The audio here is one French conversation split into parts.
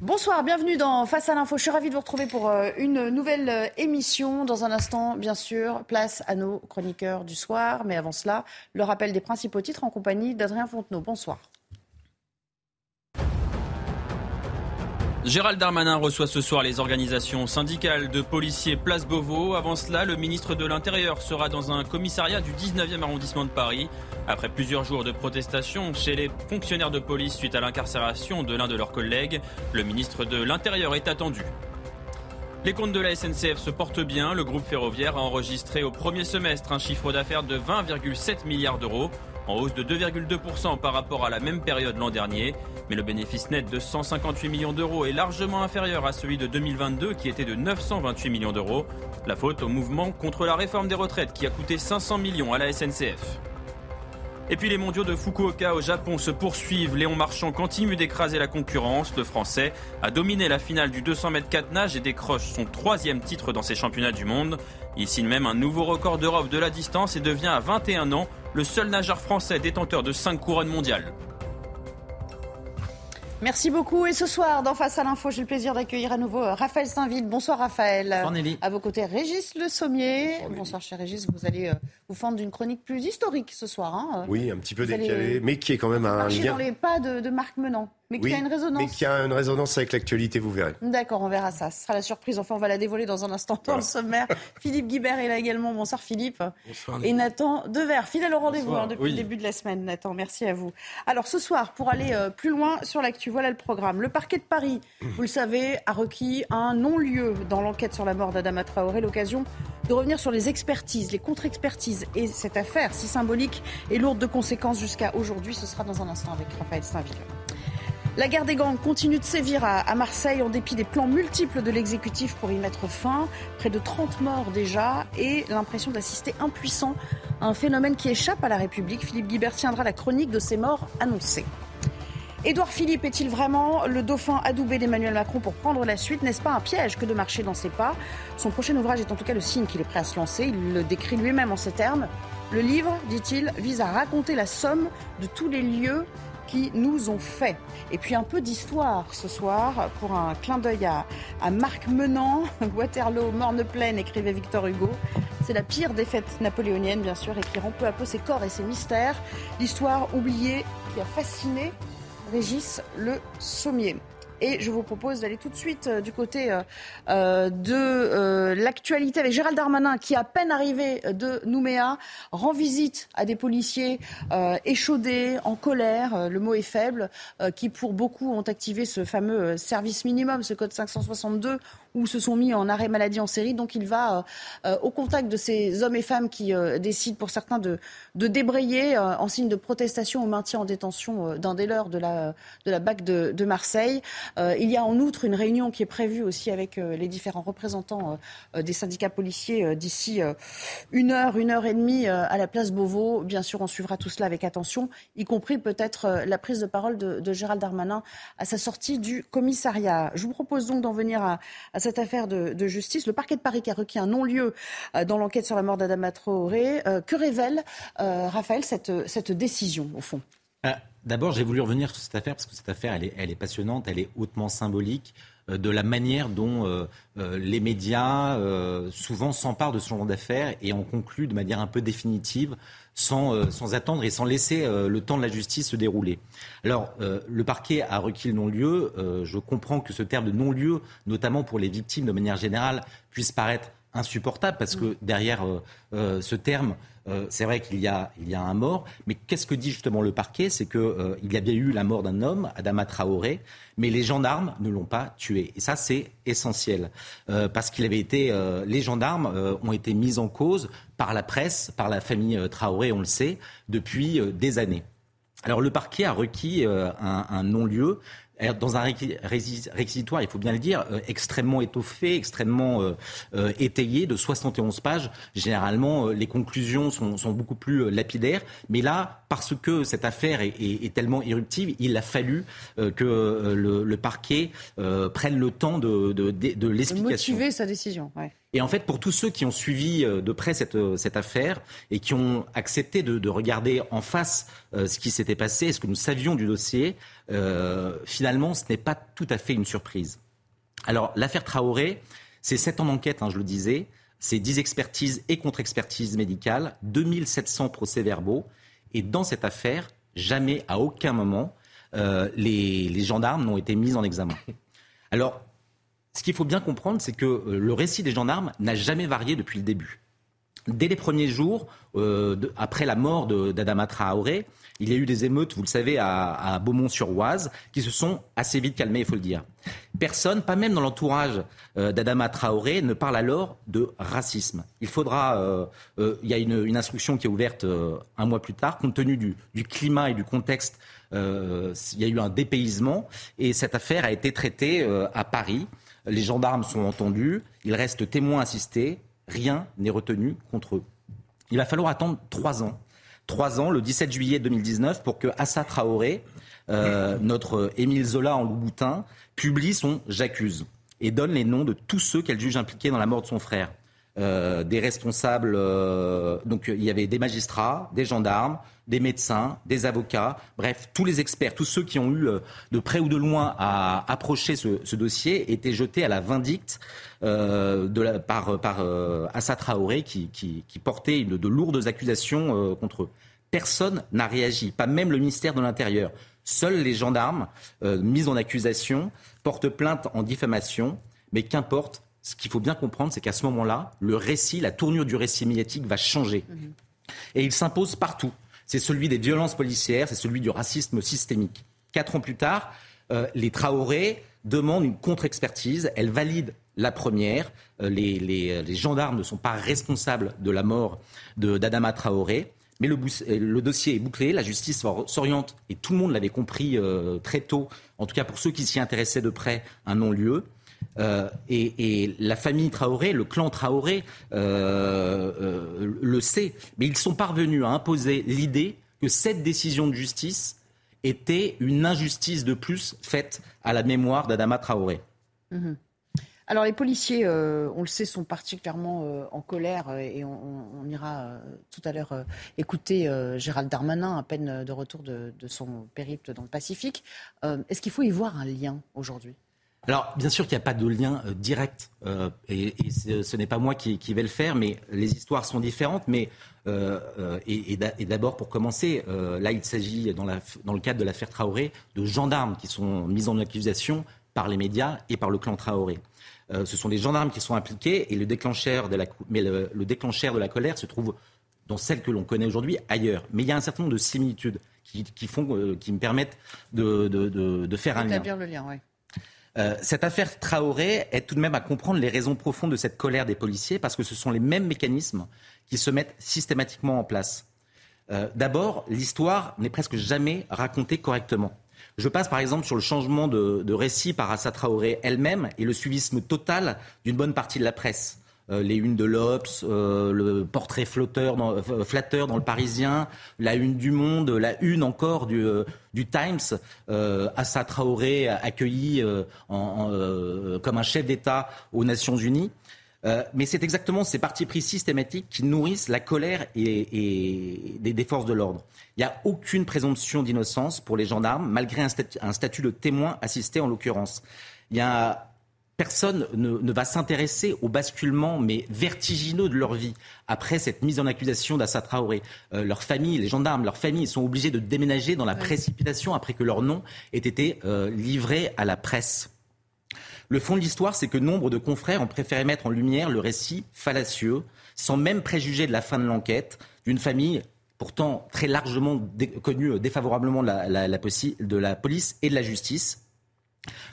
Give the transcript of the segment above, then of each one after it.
Bonsoir, bienvenue dans Face à l'info. Je suis ravie de vous retrouver pour euh, une nouvelle euh, émission. Dans un instant, bien sûr, place à nos chroniqueurs du soir. Mais avant cela, le rappel des principaux titres en compagnie d'Adrien Fontenot. Bonsoir. Gérald Darmanin reçoit ce soir les organisations syndicales de policiers Place Beauvau. Avant cela, le ministre de l'Intérieur sera dans un commissariat du 19e arrondissement de Paris. Après plusieurs jours de protestation chez les fonctionnaires de police suite à l'incarcération de l'un de leurs collègues, le ministre de l'Intérieur est attendu. Les comptes de la SNCF se portent bien. Le groupe ferroviaire a enregistré au premier semestre un chiffre d'affaires de 20,7 milliards d'euros en hausse de 2,2% par rapport à la même période l'an dernier. Mais le bénéfice net de 158 millions d'euros est largement inférieur à celui de 2022 qui était de 928 millions d'euros. La faute au mouvement contre la réforme des retraites qui a coûté 500 millions à la SNCF. Et puis les mondiaux de Fukuoka au Japon se poursuivent. Léon Marchand continue d'écraser la concurrence. Le Français a dominé la finale du 200 mètres 4 nage et décroche son troisième titre dans ces championnats du monde. Il signe même un nouveau record d'Europe de la distance et devient à 21 ans le seul nageur français détenteur de 5 couronnes mondiales. Merci beaucoup. Et ce soir, dans Face à l'info, j'ai le plaisir d'accueillir à nouveau euh, Raphaël Saint-Ville. Bonsoir Raphaël. Bonsoir Nelly. À vos côtés, Régis Le Sommier. Bonsoir, cher Régis. Vous allez euh, vous fendre d'une chronique plus historique ce soir. Hein. Oui, un petit peu décalé, mais qui est quand même un lien. dans les pas de, de Marc Menant. Mais Oui, qui a une résonance. Mais qui a une résonance avec l'actualité, vous verrez. D'accord, on verra ça. Ce sera la surprise. Enfin, on va la dévoiler dans un instant dans Voilà. le sommaire. Philippe Guibert est là également. Bonsoir Philippe. Et Nathan Dever, fidèle au rendez-vous Bonsoir. hein, depuis Oui. le début de la semaine. Nathan, merci à vous. Alors ce soir, pour aller euh, plus loin sur l'actu, voilà le programme. Le parquet de Paris, vous le savez, a requis un non-lieu dans l'enquête sur la mort d'Adama Traoré. L'occasion de revenir sur les expertises, les contre-expertises et cette affaire si symbolique et lourde de conséquences jusqu'à aujourd'hui. Ce sera dans un instant avec Raphaël Saint-Ville. La guerre des gangs continue de sévir à, Marseille en dépit des plans multiples de l'exécutif pour y mettre fin. Près de 30 morts déjà et l'impression d'assister impuissant à un phénomène qui échappe à la République. Philippe Guibert tiendra la chronique de ces morts annoncées. Édouard Philippe est-il vraiment le dauphin adoubé d'Emmanuel Macron pour prendre la suite? N'est-ce pas un piège que de marcher dans ses pas? Son prochain ouvrage est en tout cas le signe qu'il est prêt à se lancer. Il le décrit lui-même en ces termes. Le livre, dit-il, vise à raconter la somme de tous les lieux qui nous ont fait. Et puis un peu d'histoire ce soir pour un clin d'œil à, à Marc Menant, Waterloo, Morne-Plaine, écrivait Victor Hugo. C'est la pire défaite napoléonienne, bien sûr, et qui rend peu à peu ses corps et ses mystères. L'histoire oubliée qui a fasciné Régis Le Sommier. Et je vous propose d'aller tout de suite euh, du côté euh, euh, de l'actualité avec Gérald Darmanin qui, à peine arrivé de Nouméa, rend visite à des policiers échaudés, en colère, le mot est faible, qui pour beaucoup ont activé ce fameux service minimum, ce code 562, ou se sont mis en arrêt maladie en série. Donc il va euh, euh, au contact de ces hommes et femmes qui euh, décident pour certains de, débrayer en signe de protestation au maintien en détention d'un des leurs de la, de la BAC de, Marseille. Il y a en outre une réunion qui est prévue aussi avec les différents représentants des syndicats policiers d'ici une heure, une heure et demie à la place Beauvau. Bien sûr, on suivra tout cela avec attention, y compris peut-être la prise de parole de, Gérald Darmanin à sa sortie du commissariat. Je vous propose donc d'en venir à cette affaire de, justice. Le parquet de Paris qui a requis un non-lieu euh, dans l'enquête sur la mort d'Adama Traoré. Euh, que révèle, euh, Raphaël, cette, décision, au fond? D'abord, j'ai voulu revenir sur cette affaire parce que cette affaire, elle est, passionnante, elle est hautement symbolique de la manière dont euh, euh, les médias euh, souvent s'emparent de ce genre d'affaires et en concluent de manière un peu définitive sans, euh, sans attendre et sans laisser euh, le temps de la justice se dérouler. Alors, euh, le parquet a requis le non-lieu. Euh, je comprends que ce terme de non-lieu, notamment pour les victimes de manière générale, puisse paraître insupportable parce que derrière euh, euh, ce terme, euh, c'est vrai qu'il y a, y un mort. Mais qu'est-ce que dit justement le parquet? C'est qu'il euh, y a bien eu la mort d'un homme, Adama Traoré, mais les gendarmes ne l'ont pas tué. Et ça, c'est essentiel Euh, parce qu'il avait été, les gendarmes ont été mis en cause par la presse, par la famille Traoré, on le sait, depuis des années. Alors le parquet a requis un, non-lieu dans un réqui- réquis- réquisitoire, il faut bien le dire, euh, extrêmement étoffé, extrêmement euh, euh, étayé, de 71 pages. Généralement, euh, les conclusions sont, sont beaucoup plus lapidaires. Mais là, parce que cette affaire est, tellement éruptive, il a fallu que le, parquet prenne le temps de, de, de, l'explication. Motiver sa décision. Et en fait, pour tous ceux qui ont suivi de près cette, cette affaire et qui ont accepté de, regarder en face ce qui s'était passé, ce que nous savions du dossier, finalement, ce n'est pas tout à fait une surprise. Alors, l'affaire Traoré, c'est sept ans d'enquête, hein, je le disais, c'est 10 expertises et contre-expertises médicales, 2700 procès-verbaux. Et dans cette affaire, jamais, à aucun moment, euh, les, gendarmes n'ont été mis en examen. Alors, ce qu'il faut bien comprendre, c'est que euh, le récit des gendarmes n'a jamais varié depuis le début. Dès les premiers jours, euh, après la mort d'Adama Traoré, il y a eu des émeutes, vous le savez, à, Beaumont-sur-Oise, qui se sont assez vite calmées, il faut le dire. Personne, pas même dans l'entourage euh, d'Adama Traoré, ne parle alors de racisme. Il faudra, il y a une, instruction qui est ouverte un mois plus tard, compte tenu du, climat et du contexte, il y a eu un dépaysement et cette affaire a été traitée à Paris. Les gendarmes sont entendus, il reste témoins assistés, rien n'est retenu contre eux. Il va falloir attendre trois ans trois ans, le 17 juillet 2019, pour que Assa Traoré, euh, notre Émile Zola en Louboutin, publie son J'accuse et donne les noms de tous ceux qu'elle juge impliqués dans la mort de son frère. Euh, des responsables, euh, donc il y avait des magistrats, des gendarmes, des médecins, des avocats, bref, tous les experts, tous ceux qui ont eu de près ou de loin à approcher ce, dossier étaient jetés à la vindicte de par, par Assa Traoré qui, portait de lourdes accusations contre eux. Personne n'a réagi, pas même le ministère de l'Intérieur. Seuls les gendarmes euh, mis en accusation portent plainte en diffamation, mais qu'importe, ce qu'il faut bien comprendre, c'est qu'à ce moment-là, le récit, la tournure du récit médiatique va changer. Mhm. Et il s'impose partout. C'est celui des violences policières, c'est celui du racisme systémique. Quatre ans plus tard, euh, les Traoré demandent une contre-expertise. Elles valident la première. Euh, les, les, gendarmes ne sont pas responsables de la mort d'Adama Traoré. Mais le, dossier est bouclé, la justice s'oriente, et tout le monde l'avait compris euh, très tôt, en tout cas pour ceux qui s'y intéressaient de près, un non-lieu. Euh, et, la famille Traoré, le clan Traoré euh, le sait, mais ils sont parvenus à imposer l'idée que cette décision de justice était une injustice de plus faite à la mémoire d'Adama Traoré. Mmh alors les policiers, euh, on le sait, sont particulièrement euh, en colère euh, et on, ira tout à l'heure écouter Gérald Darmanin à peine de retour de, son périple dans le Pacifique. Est-ce qu'il faut y voir un lien aujourd'hui? Alors, bien sûr qu'il n'y a pas de lien direct, et, ce, n'est pas moi qui, vais le faire, mais les histoires sont différentes. Mais et, d'abord, pour commencer, là, il s'agit, dans, le cadre de l'affaire Traoré, de gendarmes qui sont mis en accusation par les médias et par le clan Traoré. Euh, ce sont les gendarmes qui sont impliqués et le déclencheur de la, de colère se trouve dans celle que l'on connaît aujourd'hui ailleurs. Mais il y a un certain nombre de similitudes qui, euh, me permettent de, de, faire un lien. le lien, oui. Euh, cette affaire Traoré est tout de même à comprendre les raisons profondes de cette colère des policiers parce que ce sont les mêmes mécanismes qui se mettent systématiquement en place. D'abord, l'histoire n'est presque jamais racontée correctement. Je passe par exemple sur le changement de, récit par Assa Traoré elle-même et le suivisme total d'une bonne partie de la presse. Euh, les unes de l'Obs, euh, le portrait flotteur euh, flatteur dans le Parisien, la une du Monde, la une encore du, Times, Assa Traoré accueilli comme un chef d'État aux Nations Unies. Mais c'est exactement ces partis pris systématiques qui nourrissent la colère et, des, forces de l'ordre. Il n'y a aucune présomption d'innocence pour les gendarmes, malgré un statut, de témoin assisté en l'occurrence. Il y a personne ne, va s'intéresser au basculement, mais vertigineux de leur vie après cette mise en accusation d'Assa Traoré. Euh, leur famille, les gendarmes, leurs familles sont obligés de déménager dans la précipitation après que leur nom ait été euh, livré à la presse. Le fond de l'histoire, c'est que nombre de confrères ont préféré mettre en lumière le récit fallacieux, sans même préjuger de la fin de l'enquête, d'une famille pourtant très largement connue euh, défavorablement de la, police et de la justice,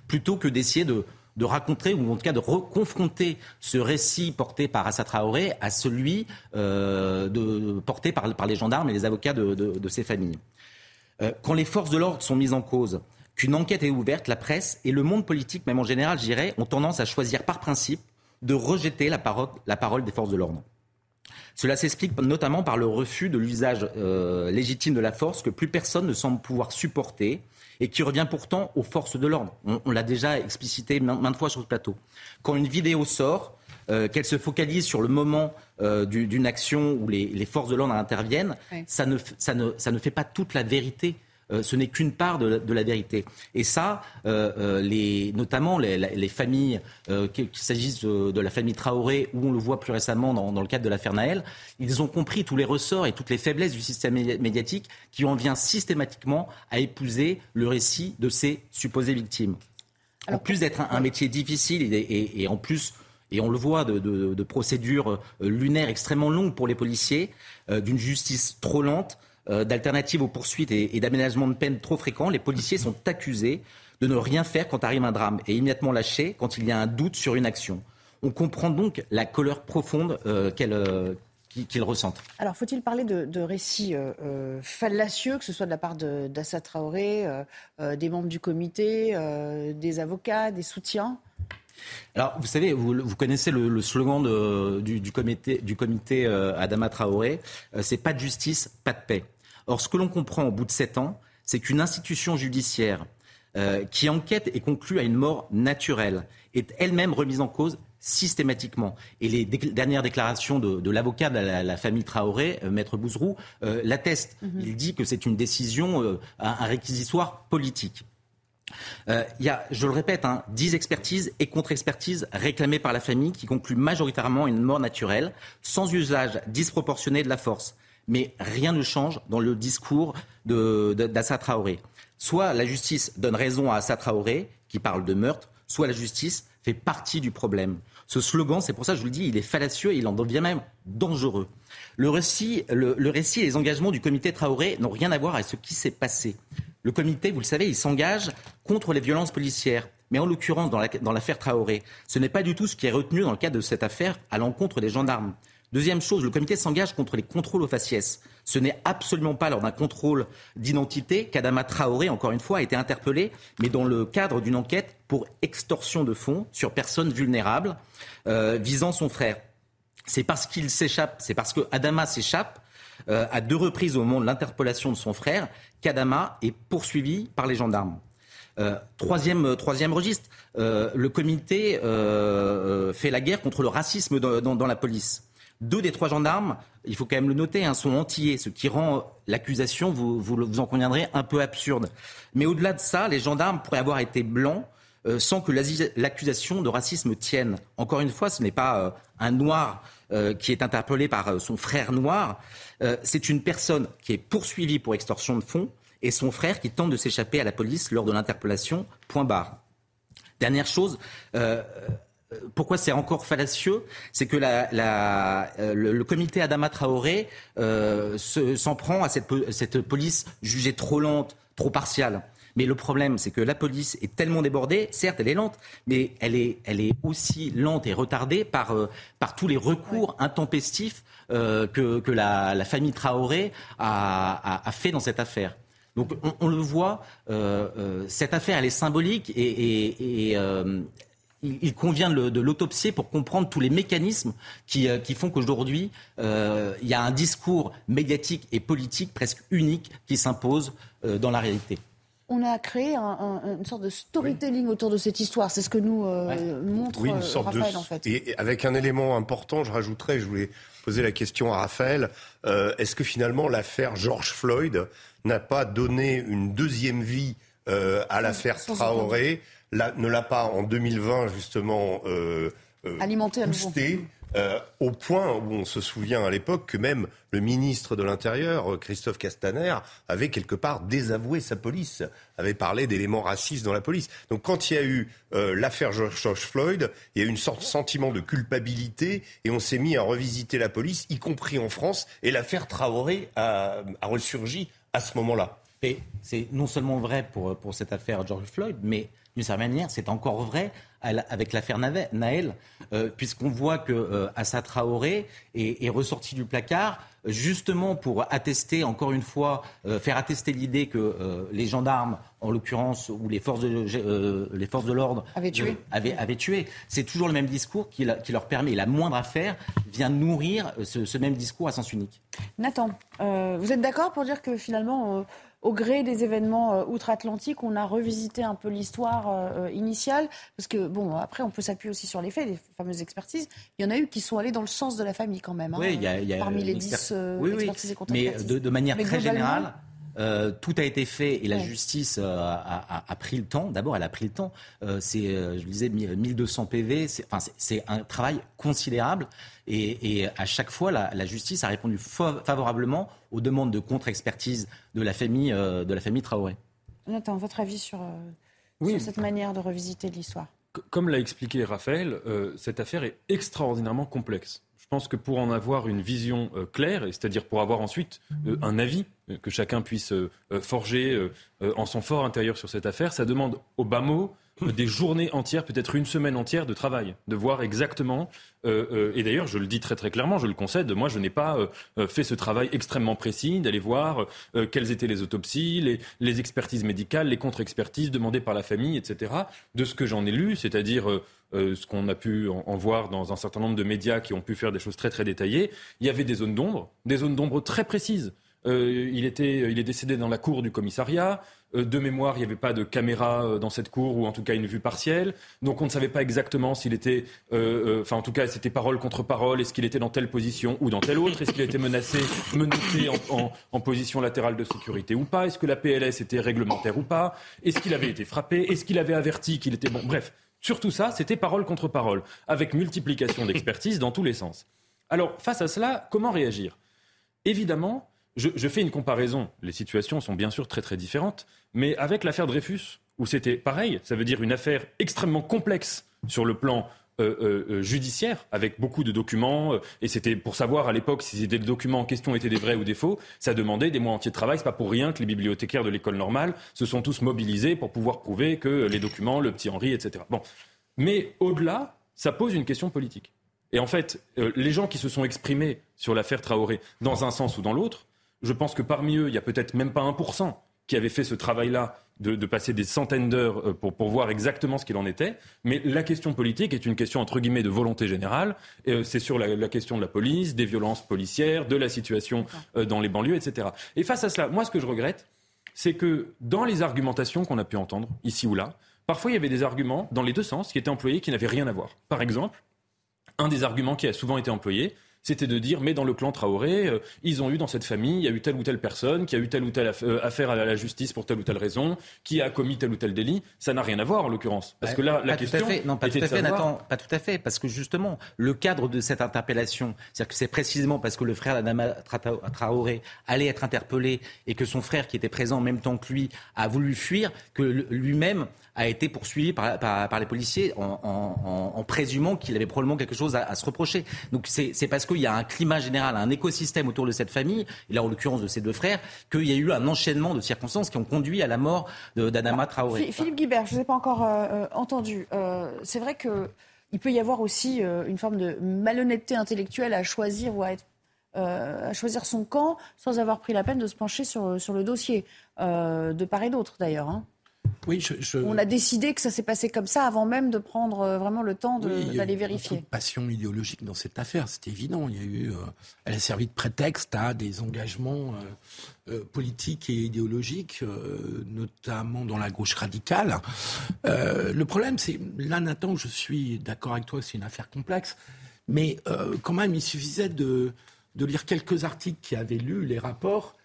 plutôt que d'essayer de, raconter ou en tout cas de reconfronter ce récit porté par Assa Traoré à celui euh, porté par, les gendarmes et les avocats de, ces familles. Euh, quand les forces de l'ordre sont mises en cause, qu'une enquête est ouverte, la presse et le monde politique, même en général, je dirais, ont tendance à choisir par principe de rejeter la parole, la parole des forces de l'ordre. Cela s'explique notamment par le refus de l'usage euh, légitime de la force que plus personne ne semble pouvoir supporter et qui revient pourtant aux forces de l'ordre. On, l'a déjà explicité maintes fois sur ce plateau. Quand une vidéo sort, euh, qu'elle se focalise sur le moment euh, d'une action où les, forces de l'ordre interviennent, ça, ne, ça, ne, ça ne fait pas toute la vérité euh, ce n'est qu'une part de la, vérité. Et ça, euh, euh, les, notamment les, familles, qu'il s'agisse de, la famille Traoré ou on le voit plus récemment dans, le cadre de l'affaire Naël, ils ont compris tous les ressorts et toutes les faiblesses du système médiatique qui en vient systématiquement à épouser le récit de ces supposées victimes. en plus d'être un, métier difficile et, en plus et on le voit, de, procédures lunaires extrêmement longues pour les policiers, d'une justice trop lente, d'alternatives aux poursuites et, d'aménagement de peine trop fréquents, les policiers sont accusés de ne rien faire quand arrive un drame et immédiatement lâchés quand il y a un doute sur une action. On comprend donc la colère profonde euh, euh, qu'ils ressentent. Alors, faut-il parler de, récits fallacieux, que ce soit de la part d'Assa Traoré, des membres du comité, des avocats, des soutiens? Alors, vous savez, vous, connaissez le, slogan du, comité, du comité Adama Traoré, c'est pas de justice, pas de paix. Or, ce que l'on comprend au bout de sept ans, c'est qu'une institution judiciaire euh, qui enquête et conclut à une mort naturelle est elle-même remise en cause systématiquement. Et les dernières déclarations de, l'avocat de la, famille Traoré, euh, Maître Bouzrou, euh, l'attestent. Mhm. Il dit que c'est une décision, un, réquisitoire politique. Il y a, je le répète, hein, 10 expertises et contre-expertises réclamées par la famille qui concluent majoritairement une mort naturelle, sans usage disproportionné de la force mais rien ne change dans le discours d'Assa Traoré. Soit la justice donne raison à Assa Traoré, qui parle de meurtre, soit la justice fait partie du problème. Ce slogan, c'est pour ça que je vous le dis, il est fallacieux et il en devient même dangereux. Le récit, le, récit et les engagements du comité Traoré n'ont rien à voir avec ce qui s'est passé. Le comité, vous le savez, il s'engage contre les violences policières. Mais en l'occurrence, dans l'affaire Traoré, ce n'est pas du tout ce qui est retenu dans le cadre de cette affaire à l'encontre des gendarmes. Deuxième chose, le comité s'engage contre les contrôles aux faciès. Ce n'est absolument pas lors d'un contrôle d'identité qu'Adama Traoré, encore une fois, a été interpellé, mais dans le cadre d'une enquête pour extorsion de fonds sur personnes vulnérables euh, visant son frère. C'est parce qu'il s'échappe, c'est parce que s'échappe euh, à deux reprises au moment de l'interpellation de son frère qu'Adama est poursuivi par les gendarmes. Euh, troisième registre, le comité fait la guerre contre le racisme dans la police. Deux des trois gendarmes, il faut quand même le noter, hein, sont antillais, ce qui rend l'accusation, vous, vous, en conviendrez, un peu absurde. Mais au-delà de ça, les gendarmes pourraient avoir été blancs euh, sans que l'accusation de racisme tienne. Encore une fois, ce n'est pas euh, un noir euh, qui est interpellé par son frère noir, c'est une personne qui est poursuivie pour extorsion de fonds et son frère qui tente de s'échapper à la police lors de l'interpellation. Point barre. Dernière chose, pourquoi c'est encore fallacieux C'est que euh, le, comité Adama Traoré euh, s'en prend à cette, police jugée trop lente, trop partiale. Mais le problème, c'est que la police est tellement débordée, certes, elle est lente, mais elle est, aussi lente et retardée par, euh, tous les recours intempestifs que, la, famille Traoré a, fait dans cette affaire. Donc on, le voit, cette affaire, elle est symbolique et, il convient de l'autopsier pour comprendre tous les mécanismes qui, euh, font qu'aujourd'hui, euh, il y a un discours médiatique et politique presque unique qui s'impose euh, dans la réalité. On a créé une sorte de storytelling autour de cette histoire. C'est ce que nous montre oui, une sorte Raphaël, en fait. Et avec un élément important, je rajouterais, je voulais poser la question à Raphaël, est-ce que finalement l'affaire George Floyd n'a pas donné une deuxième vie à l'affaire Traoré ne l'a pas en 2020 justement euh, euh alimenté boosté, euh, au point où on se souvient à l'époque que même le ministre de l'Intérieur, euh, Christophe Castaner, avait quelque part désavoué sa police, avait parlé d'éléments racistes dans la police. Donc quand il y a eu l'affaire George Floyd, il y a eu une sorte de sentiment de culpabilité et on s'est mis à revisiter la police, y compris en France, et l'affaire Traoré a, a ressurgi à ce moment-là. Et c'est non seulement vrai pour, pour cette affaire George Floyd, mais d'une certaine manière, c'est encore vrai avec l'affaire Naël, euh, puisqu'on voit que euh, Assa Traoré est, ressorti du placard justement pour attester, encore une fois, euh, faire attester l'idée que les gendarmes, en l'occurrence, ou les forces de, les forces de l'ordre avaient tué. Avaient, tué. C'est toujours le même discours qui, qui, leur permet, la moindre affaire vient nourrir ce, ce même discours à sens unique. Nathan, vous êtes d'accord pour dire que finalement au gré des événements euh, outre-Atlantique, on a revisité un peu l'histoire euh, initiale. Parce que, bon, après, on peut s'appuyer aussi sur les faits, les fameuses expertises. Il y en a eu qui sont allés dans le sens de la famille quand même. Hein, oui, il y a, parmi les dix euh, expertises et Mais de, manière très générale, tout a été fait et la justice a, pris le temps. D'abord, elle a pris le temps. c'est, je disais, 1200 PV. C'est un travail considérable. Et, à chaque fois, la, justice a répondu favorablement aux demandes de contre-expertise de la famille, euh, de la famille Traoré. Nathan, votre avis sur, euh, cette manière de revisiter l'histoire? Comme l'a expliqué Raphaël, euh, cette affaire est extraordinairement complexe. Je pense que pour en avoir une vision claire, c'est-à-dire pour avoir ensuite un avis que chacun puisse forger en son fort intérieur sur cette affaire, ça demande au bas mot des journées entières, peut-être une semaine entière de travail, de voir exactement. Euh, euh, et d'ailleurs, je le dis très très clairement, je le concède. Moi, je n'ai pas euh, fait ce travail extrêmement précis d'aller voir quelles étaient les autopsies, les, expertises médicales, les contre-expertises demandées par la famille, etc. De ce que j'en ai lu, c'est-à-dire ce qu'on a pu en, voir dans un certain nombre de médias qui ont pu faire des choses très très détaillées, il y avait des zones d'ombre, des zones d'ombre très précises. Il, était, il est décédé dans la cour du commissariat. Euh, de mémoire, il n'y avait pas de caméra euh, dans cette cour, ou en tout cas une vue partielle. Donc on ne savait pas exactement s'il était, euh, enfin en tout cas c'était parole contre parole, est-ce qu'il était dans telle position ou dans telle autre, est-ce qu'il était menacé, menotté en, position latérale de sécurité ou pas, est-ce que la PLS était réglementaire ou pas, est-ce qu'il avait été frappé, est-ce qu'il avait averti qu'il était bon? Bref, sur tout ça, c'était parole contre parole, avec multiplication d'expertise dans tous les sens. Alors face à cela, comment réagir? Évidemment, je, fais une comparaison. Les situations sont bien sûr très très différentes, mais avec l'affaire Dreyfus, où c'était pareil, ça veut dire une affaire extrêmement complexe sur le plan euh, euh, euh, judiciaire, avec beaucoup de documents, et c'était pour savoir à l'époque si les documents en question étaient des vrais ou des faux, ça demandait des mois entiers de travail. C'est pas pour rien que les bibliothécaires de l'école normale se sont tous mobilisés pour pouvoir prouver que les documents, le petit Henri, etc. Bon, mais au-delà, ça pose une question politique. Et en fait, les gens qui se sont exprimés sur l'affaire Traoré, dans un sens ou dans l'autre, je pense que parmi eux, il y a peut-être même pas 1% qui avait fait ce travail-là de, passer des centaines d'heures euh, pour, voir exactement ce qu'il en était. Mais la question politique est une question, entre guillemets, de volonté générale. Euh, c'est sur la, question de la police, des violences policières, de la situation euh, dans les banlieues, etc. Et face à cela, moi, ce que je regrette, c'est que dans les argumentations qu'on a pu entendre, ici ou là, parfois il y avait des arguments dans les deux sens qui étaient employés qui n'avaient rien à voir. Par exemple, un des arguments qui a souvent été employé, c'était de dire, mais dans le clan Traoré, euh, ils ont eu dans cette famille, il y a eu telle ou telle personne qui a eu telle ou telle euh, affaire à la justice pour telle ou telle raison, qui a commis tel ou tel délit. Ça n'a rien à voir en l'occurrence. Parce que là, la question. Tout à fait. Non, pas tout à fait, Nathan, pas tout à fait. Parce que justement, le cadre de cette interpellation, c'est-à-dire que c'est précisément parce que le frère d'Adama Traoré allait être interpellé et que son frère, qui était présent en même temps que lui, a voulu fuir, que lui-même a été poursuivi par, par, les policiers en, en, présumant qu'il avait probablement quelque chose à, se reprocher. Donc c'est parce qu'il y a un climat général, un écosystème autour de cette famille, et là en l'occurrence de ses deux frères, qu'il y a eu un enchaînement de circonstances qui ont conduit à la mort d'Adama Traoré. Philippe Guibert, je ne vous ai pas encore euh, euh, entendu. Euh, c'est vrai que il peut y avoir aussi une forme de malhonnêteté intellectuelle à choisir ou à être à choisir son camp sans avoir pris la peine de se pencher sur, sur le dossier, de part et d'autre d'ailleurs. Hein. Oui, On a décidé que ça s'est passé comme ça avant même de prendre euh, vraiment le temps d'aller vérifier. Il y a de passion idéologique dans cette affaire, c'est évident. Il y a eu, euh, elle a servi de prétexte à des engagements euh, politiques et idéologiques, notamment dans la gauche radicale. le problème, c'est là, Nathan, je suis d'accord avec toi, c'est une affaire complexe, mais quand même, il suffisait de, de lire quelques articles qui avaient lu les rapports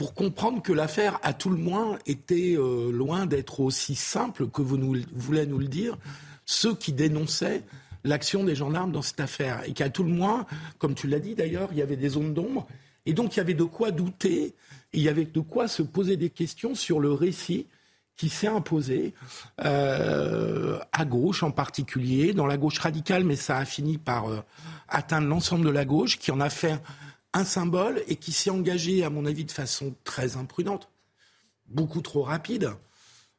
pour comprendre que l'affaire, à tout le moins, était euh, loin d'être aussi simple que vous nous, voulez nous le dire, ceux qui dénonçaient l'action des gendarmes dans cette affaire. Et qu'à tout le moins, comme tu l'as dit d'ailleurs, il y avait des zones d'ombre. Et donc, il y avait de quoi douter, il y avait de quoi se poser des questions sur le récit qui s'est imposé euh, à gauche en particulier, dans la gauche radicale, mais ça a fini par euh, atteindre l'ensemble de la gauche, qui en a fait un symbole et qui s'est engagé, à mon avis, de façon très imprudente. beaucoup trop rapide,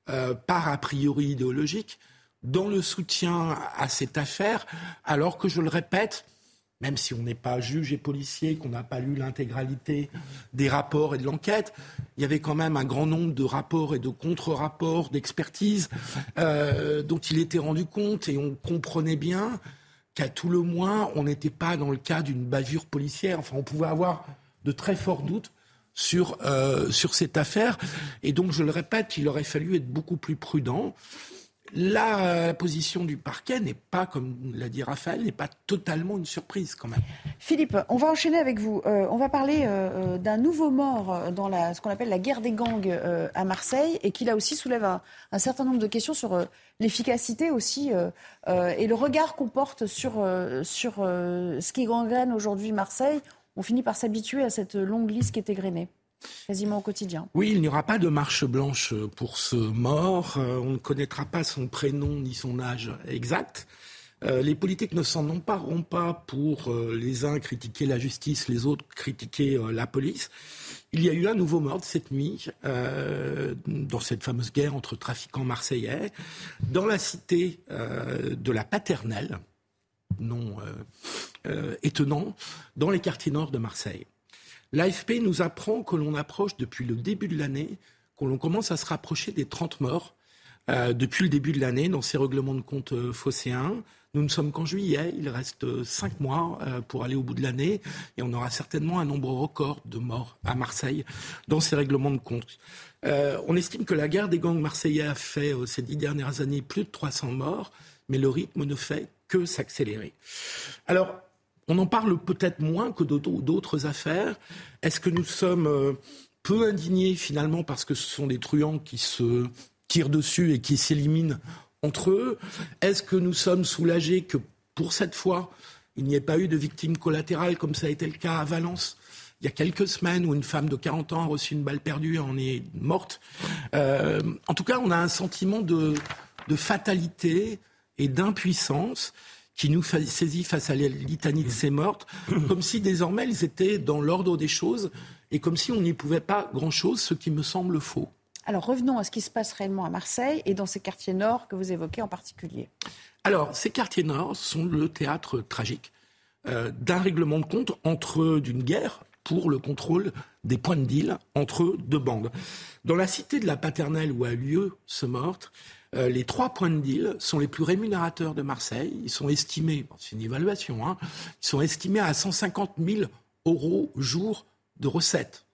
euh, par a priori idéologique, dans le soutien à cette affaire, alors que, je le répète, même si on n'est pas juge et policier, qu'on n'a pas lu l'intégralité des rapports et de l'enquête, il y avait quand même un grand nombre de rapports et de contre-rapports, d'expertises euh, dont il était rendu compte et on comprenait bien qu'à tout le moins, on n'était pas dans le cas d'une bavure policière. Enfin, on pouvait avoir de très forts doutes sur, euh, sur cette affaire. Et donc, je le répète, il aurait fallu être beaucoup plus prudent. La position du parquet n'est pas, comme l'a dit Raphaël, n'est pas totalement une surprise quand même. Philippe, on va enchaîner avec vous. Euh, on va parler euh, d'un nouveau mort dans ce qu'on appelle la guerre des gangs à Marseille et qui là aussi soulève un, un certain nombre de questions sur l'efficacité aussi et le regard qu'on porte sur, sur ce qui gangrène aujourd'hui Marseille. On finit par s'habituer à cette longue liste qui est égrenée quasiment au quotidien. Oui, il n'y aura pas de marche blanche pour ce mort. Euh, on ne connaîtra pas son prénom ni son âge exact. Euh, les politiques ne s'en empareront pas pour euh, les uns critiquer la justice, les autres critiquer la police. Il y a eu un nouveau mort cette nuit dans cette fameuse guerre entre trafiquants marseillais dans la cité de la Paternelle, non étonnant, dans les quartiers nord de Marseille. L'AFP nous apprend que l'on approche depuis le début de l'année, que l'on commence à se rapprocher des 30 morts euh, depuis le début de l'année dans ces règlements de compte euh, phocéens. Nous ne sommes qu'en juillet, il reste euh, cinq mois pour aller au bout de l'année et on aura certainement un nombre record de morts à Marseille dans ces règlements de compte. on estime que la guerre des gangs marseillais a fait ces dix dernières années plus de 300 morts, mais le rythme ne fait que s'accélérer. Alors, on en parle peut-être moins que d'autres affaires. Est-ce que nous sommes euh, peu indignés finalement parce que ce sont des truands qui se tirent dessus et qui s'éliminent entre eux? Est-ce que nous sommes soulagés que pour cette fois, il n'y ait pas eu de victimes collatérales comme ça a été le cas à Valence il y a quelques semaines où une femme de 40 ans a reçu une balle perdue et en est morte? Euh, en tout cas, on a un sentiment de fatalité et d'impuissance qui nous saisit face à la litanie de ces mortes, comme si désormais elles étaient dans l'ordre des choses et comme si on n'y pouvait pas grand-chose, ce qui me semble faux. Alors revenons à ce qui se passe réellement à Marseille et dans ces quartiers nord que vous évoquez en particulier. Alors ces quartiers nord sont le théâtre tragique euh, d'un règlement de compte entre d'une guerre pour le contrôle des points de deal entre deux bandes. Dans la cité de la Paternelle où a lieu ce meurtre, euh, les trois points de deal sont les plus rémunérateurs de Marseille. Ils sont estimés, c'est une évaluation, hein, ils sont estimés à 150 000 euros jour de recettes.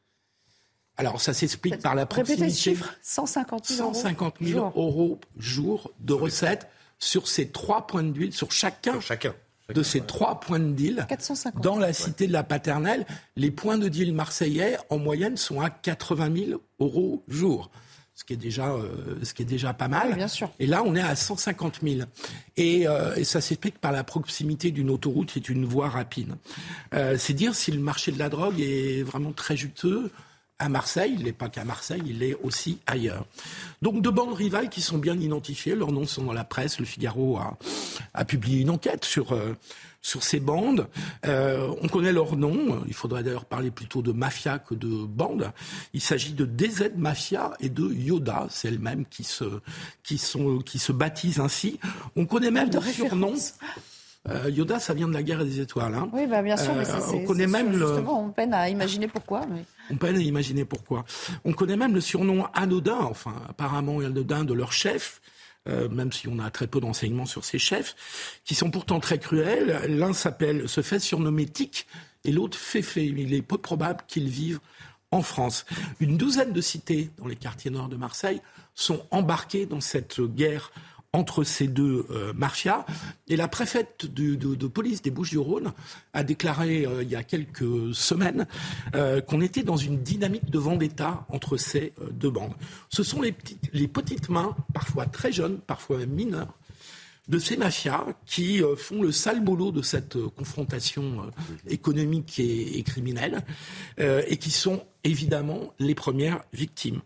Alors, ça s'explique par la proximité. Répétez ce chiffre 150 000, 150 000 euros jour de recettes sur ces trois points de deal, sur chacun, chacun. de ces trois points de deal. 450. Dans la cité de la Paternelle, les points de deal marseillais, en moyenne, sont à 80 000 euros jour ce qui est déjà, euh, ce qui est déjà pas mal. bien sûr. Et là, on est à 150 000. Et, euh, et ça s'explique par la proximité d'une autoroute qui est une voie rapide. Euh, c'est dire si le marché de la drogue est vraiment très juteux à Marseille, il n'est pas qu'à Marseille, il est aussi ailleurs. Donc deux bandes rivales qui sont bien identifiées, leurs noms sont dans la presse, le Figaro a, a publié une enquête sur, sur ces bandes. Euh, on connaît leurs noms. Il faudrait d'ailleurs parler plutôt de mafia que de bande. Il s'agit de DZ Mafia et de Yoda. C'est elles-mêmes qui se, qui, sont, qui se baptisent ainsi. On connaît même de surnoms. Euh, Yoda, ça vient de la guerre des étoiles. Hein. Oui, bah, bien sûr, mais euh, on connaît même justement, on peine à imaginer pourquoi. Mais... On peine à imaginer pourquoi. On connaît même le surnom anodin, enfin apparemment anodin de leur chef, euh, même si on a très peu d'enseignements sur ces chefs, qui sont pourtant très cruels. L'un s'appelle, se fait surnommer Tic et l'autre Féfé. Il est peu probable qu'ils vivent en France. Une douzaine de cités dans les quartiers nord de Marseille sont embarquées dans cette guerre entre ces deux euh, mafias. Et la préfète de, police des Bouches-du-Rhône a déclaré euh, il y a quelques semaines euh, qu'on était dans une dynamique de vendetta entre ces deux bandes. Ce sont les petites, les petites mains, parfois très jeunes, parfois même mineures, de ces mafias qui font le sale boulot de cette confrontation économique et criminelle et qui sont évidemment les premières victimes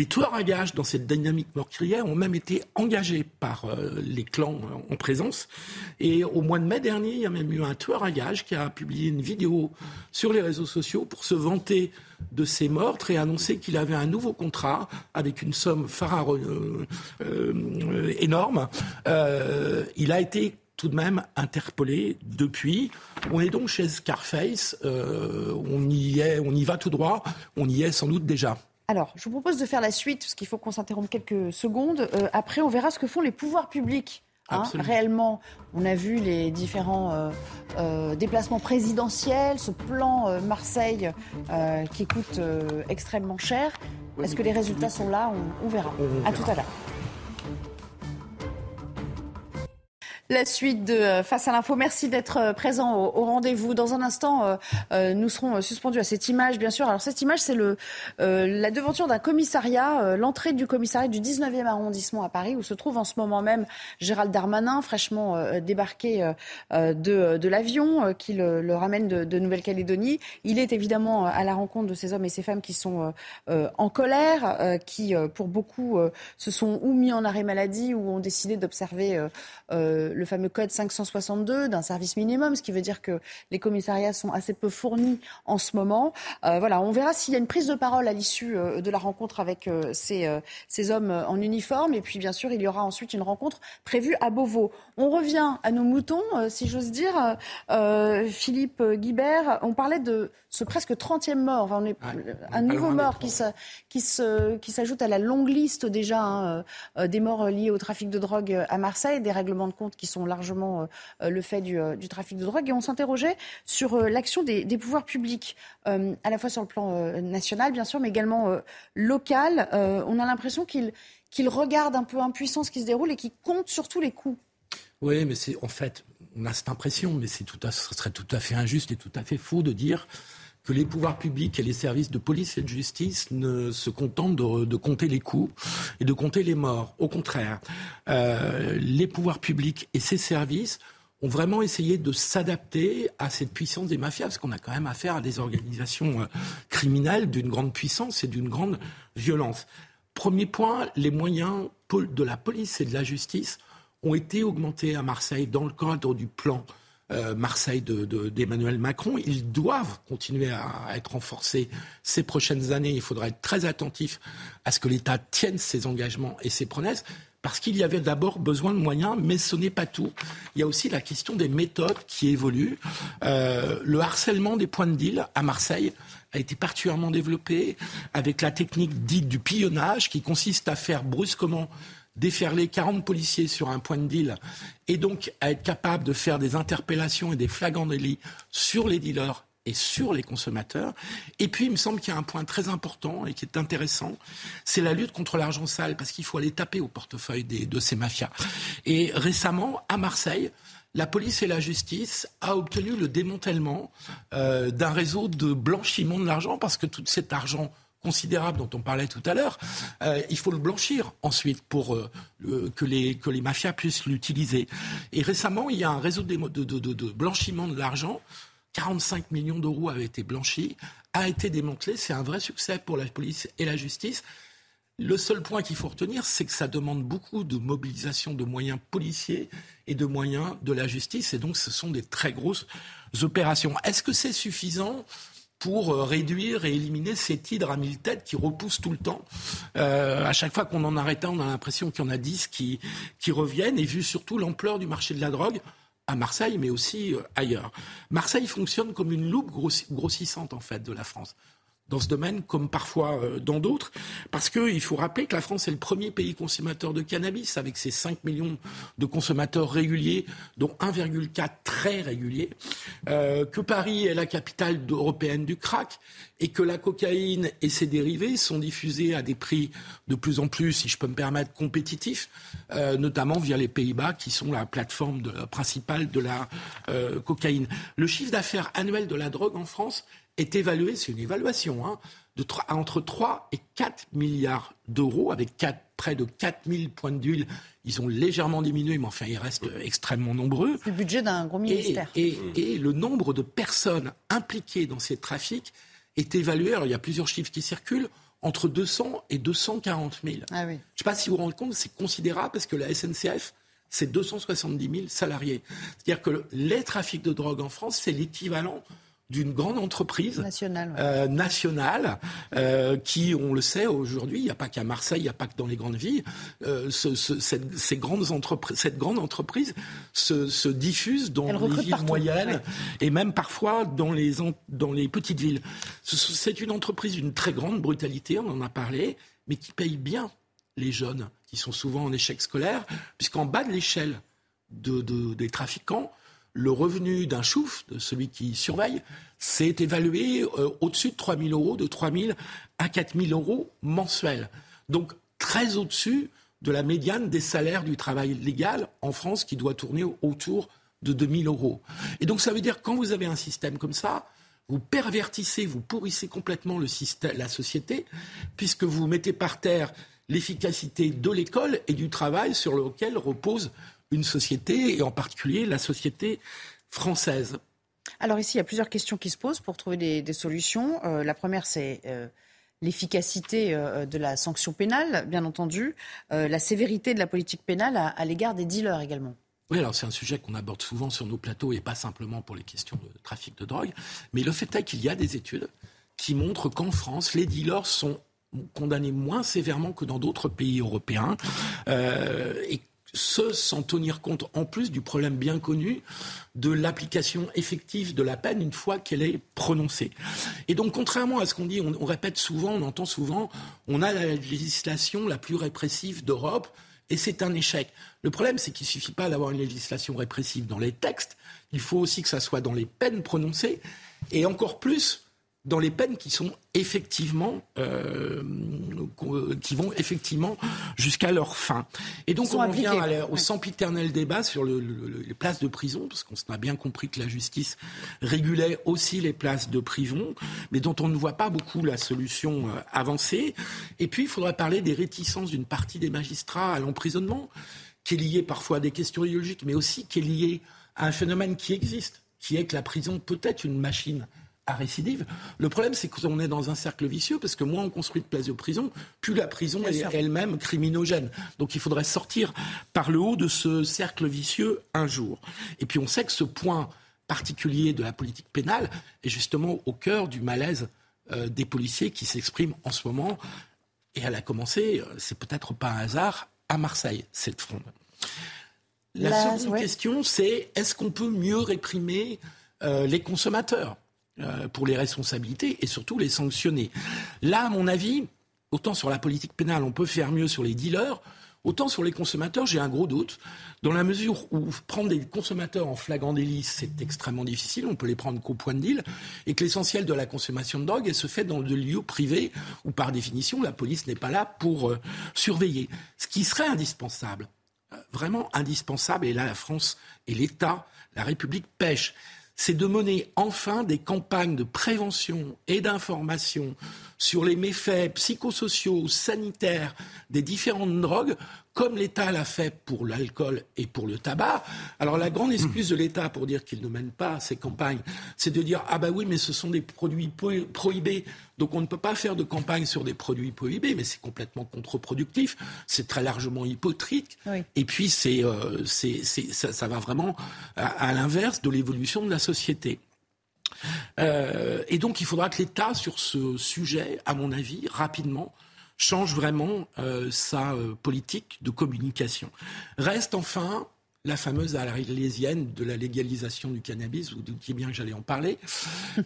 des tueurs à gages dans cette dynamique meurtrière ont même été engagés par euh, les clans en présence. Et au mois de mai dernier, il y a même eu un tueur à gages qui a publié une vidéo sur les réseaux sociaux pour se vanter de ses meurtres et annoncer qu'il avait un nouveau contrat avec une somme phare euh, euh, énorme. il a été tout de même interpellé depuis. On est donc chez Scarface, on y est, on y va tout droit, on y est sans doute déjà. Alors, je vous propose de faire la suite, parce qu'il faut qu'on s'interrompe quelques secondes. Euh, après, on verra ce que font les pouvoirs publics. Hein, réellement, on a vu les différents euh, euh, déplacements présidentiels, ce plan Marseille qui coûte extrêmement cher. Est-ce que les résultats sont là? On, verra. À tout à l'heure. La suite de euh, Face à l'info. Merci d'être euh, présent au, rendez-vous. Dans un instant, euh, nous serons suspendus à cette image, bien sûr. Alors cette image, c'est la devanture d'un commissariat, l'entrée du commissariat du 19e arrondissement à Paris, où se trouve en ce moment même Gérald Darmanin, fraîchement débarqué de, l'avion qui le, ramène de, de Nouvelle-Calédonie. Il est évidemment à la rencontre de ces hommes et ces femmes qui sont en colère, qui pour beaucoup se sont ou mis en arrêt maladie ou ont décidé d'observer le fameux code 562 d'un service minimum, ce qui veut dire que les commissariats sont assez peu fournis en ce moment. Euh, voilà, on verra s'il y a une prise de parole à l'issue euh, de la rencontre avec euh, ces, ces, hommes en uniforme. Et puis, bien sûr, il y aura ensuite une rencontre prévue à Beauvau. On revient à nos moutons, si j'ose dire. Philippe Guibert, on parlait de ce presque 30e mort, enfin, on est, un nouveau mort qui, qui, se, qui s'ajoute à la longue liste déjà hein, des morts liés au trafic de drogue à Marseille, des règlements de compte qui sont largement euh, le fait euh, du, trafic de drogue. Et on s'interrogeait sur euh, l'action des, pouvoirs publics, à la fois sur le plan national, bien sûr, mais également local. on a l'impression qu'ils regardent un peu impuissant ce qui se déroule et qu'ils comptent surtout les coûts. Oui, mais c'est en fait, on a cette impression, mais c'est tout ce serait tout à fait injuste et tout à fait faux de dire que les pouvoirs publics et les services de police et de justice ne se contentent de, compter les coups et de compter les morts. Au contraire, euh, les pouvoirs publics et ces services ont vraiment essayé de s'adapter à cette puissance des mafias, parce qu'on a quand même affaire à des organisations euh, criminelles d'une grande puissance et d'une grande violence. Premier point, les moyens de la police et de la justice ont été augmentés à Marseille dans le cadre du plan euh, Marseille d'Emmanuel Macron. Ils doivent continuer à, être renforcés ces prochaines années. Il faudra être très attentif à ce que l'État tienne ses engagements et ses promesses. Parce qu'il y avait d'abord besoin de moyens, mais ce n'est pas tout. Il y a aussi la question des méthodes qui évoluent. Euh, le harcèlement des points de deal à Marseille a été particulièrement développé avec la technique dite du pillonnage qui consiste à faire brusquement déferler 40 policiers sur un point de deal et donc être capable de faire des interpellations et des flagrants délits sur les dealers et sur les consommateurs. Et puis, il me semble qu'il y a un point très important et qui est intéressant, c'est la lutte contre l'argent sale, parce qu'il faut aller taper au portefeuille de ces mafias. Et récemment, à Marseille, la police et la justice a obtenu le démantèlement euh, d'un réseau de blanchiment de l'argent, parce que tout cet argent considérable dont on parlait tout à l'heure, euh, il faut le blanchir ensuite pour euh, que, les, que les mafias puissent l'utiliser. Et récemment, il y a un réseau de, blanchiment de l'argent. 45 millions d'euros avaient été blanchis, a été démantelé. C'est un vrai succès pour la police et la justice. Le seul point qu'il faut retenir, c'est que ça demande beaucoup de mobilisation de moyens policiers et de moyens de la justice. Et donc, ce sont des très grosses opérations. Est-ce que c'est suffisant? Pour euh, réduire et éliminer cette hydre à mille têtes qui repousse tout le temps. Euh, à chaque fois qu'on en arrête on a l'impression qu'il y en a dix qui, qui reviennent, et vu surtout l'ampleur du marché de la drogue, à Marseille, mais aussi euh, ailleurs. Marseille fonctionne comme une loupe grossissante, en fait, de la France dans ce domaine comme parfois euh, dans d'autres, parce qu'il faut rappeler que la France est le premier pays consommateur de cannabis, avec ses 5 millions de consommateurs réguliers, dont 1,4 très réguliers, euh, que Paris est la capitale européenne du crack, et que la cocaïne et ses dérivés sont diffusés à des prix de plus en plus, si je peux me permettre, compétitifs, euh, notamment via les Pays-Bas, qui sont la plateforme principale de la cocaïne. Le chiffre d'affaires annuel de la drogue en France est évalué, c'est une évaluation, hein, de entre 3 et 4 milliards d'euros, avec 4, près de 4000 points d'huile. Ils ont légèrement diminué, mais enfin, ils restent extrêmement nombreux. C'est le budget d'un gros ministère. Et, et, le nombre de personnes impliquées dans ces trafics est évalué. Alors, il y a plusieurs chiffres qui circulent entre 200 et 240 000. Ah oui. Je ne sais pas si vous vous rendez compte, c'est considérable parce que la SNCF, c'est 270 000 salariés. C'est-à-dire que les trafics de drogue en France, c'est l'équivalent d'une grande entreprise nationale, euh, nationale euh, qui, on le sait aujourd'hui, il n'y a pas qu'à Marseille, il n'y a pas que dans les grandes villes, euh, ce, ce, cette, ces grandes entreprises, cette grande entreprise se, se diffuse dans Elle les villes partout, moyennes ouais. et même parfois dans les, en- dans les petites villes. Ce- C'est une entreprise d'une très grande brutalité, on en a parlé, mais qui paye bien les jeunes qui sont souvent en échec scolaire, puisqu'en bas de l'échelle de, de- des trafiquants, le revenu d'un chouf, de celui qui surveille, c'est évalué euh, au-dessus de 3 000 euros, de 3 000 à 4 000 euros mensuels. Donc très au-dessus de la médiane des salaires du travail légal en France qui doit tourner autour de 2 000 euros. Et donc ça veut dire quand vous avez un système comme ça, vous pervertissez, vous pourrissez complètement la société, puisque vous mettez par terre l'efficacité de l'école et du travail sur lequel repose une société, et en particulier la société française. Alors ici, il y a plusieurs questions qui se posent pour trouver des, des solutions. Euh, la première, c'est euh, l'efficacité euh, de la sanction pénale, bien entendu, euh, la sévérité de la politique pénale à, à l'égard des dealers également. Oui, alors c'est un sujet qu'on aborde souvent sur nos plateaux et pas simplement pour les questions de trafic de drogue. Mais le fait est qu'il y a des études qui montrent qu'en France, les dealers sont condamnés moins sévèrement que dans d'autres pays européens. Euh, et ce, sans tenir compte en plus du problème bien connu de l'application effective de la peine une fois qu'elle est prononcée. Et donc, contrairement à ce qu'on dit, on, répète souvent, on entend souvent, on a la législation la plus répressive d'Europe et c'est un échec. Le problème, c'est qu'il suffit pas d'avoir une législation répressive dans les textes, il faut aussi que ça soit dans les peines prononcées, et encore plus dans les peines qui sont effectivement euh, qui vont effectivement jusqu'à leur fin. Et donc on en vient appliquées. à la- au sempiternel débat sur le- le- le- les places de prison, parce qu'on a bien compris que la justice régulait aussi les places de prison, mais dont on ne voit pas beaucoup la solution euh, avancée. Et puis il faudrait parler des réticences d'une partie des magistrats à l'emprisonnement, qui est lié parfois à des questions idéologiques, mais aussi qui est lié à un phénomène qui existe, qui est que la prison peut être une machine à récidive. Le problème, c'est qu'on est dans un cercle vicieux, parce que moins on construit de places de prison, plus la prison Bien est elle-même criminogène. Donc il faudrait sortir par le haut de ce cercle vicieux un jour. Et puis on sait que ce point particulier de la politique pénale est justement au cœur du malaise euh, des policiers qui s'expriment en ce moment. Et elle a commencé, euh, c'est peut-être pas un hasard, à Marseille, cette fronde. La, La- seconde ouais. question, c'est est-ce qu'on peut mieux réprimer euh, les consommateurs? Pour les responsabilités et surtout les sanctionner Là, à mon avis, autant sur la politique pénale, on peut faire mieux sur les dealers, autant sur les consommateurs, j'ai un gros doute, dans la mesure où prendre des consommateurs en flagrant délit, c'est extrêmement difficile, on peut les prendre qu'au point de deal, et que l'essentiel de la consommation de drogue, se fait dans des lieux privés, où par définition, la police n'est pas là pour euh, surveiller. Ce qui serait indispensable, euh, vraiment indispensable, et là la France et l'État, la République pêche, c'est de mener enfin des campagnes de prévention et d'information sur les méfaits psychosociaux, sanitaires des différentes drogues, comme l'État l'a fait pour l'alcool et pour le tabac. Alors la grande excuse de l'État pour dire qu'il ne mène pas ces campagnes, c'est de dire ah bah oui mais ce sont des produits prohibés, donc on ne peut pas faire de campagne sur des produits prohibés, mais c'est complètement contre-productif, c'est très largement hypocrite. Oui. Et puis c'est, euh, c'est, c'est- ça, ça va vraiment à, à l'inverse de l'évolution de la société. Euh, et donc il faudra que l'État, sur ce sujet, à mon avis, rapidement, change vraiment euh, sa euh, politique de communication. Reste enfin la fameuse arlésienne de la légalisation du cannabis, vous doutiez bien que j'allais en parler.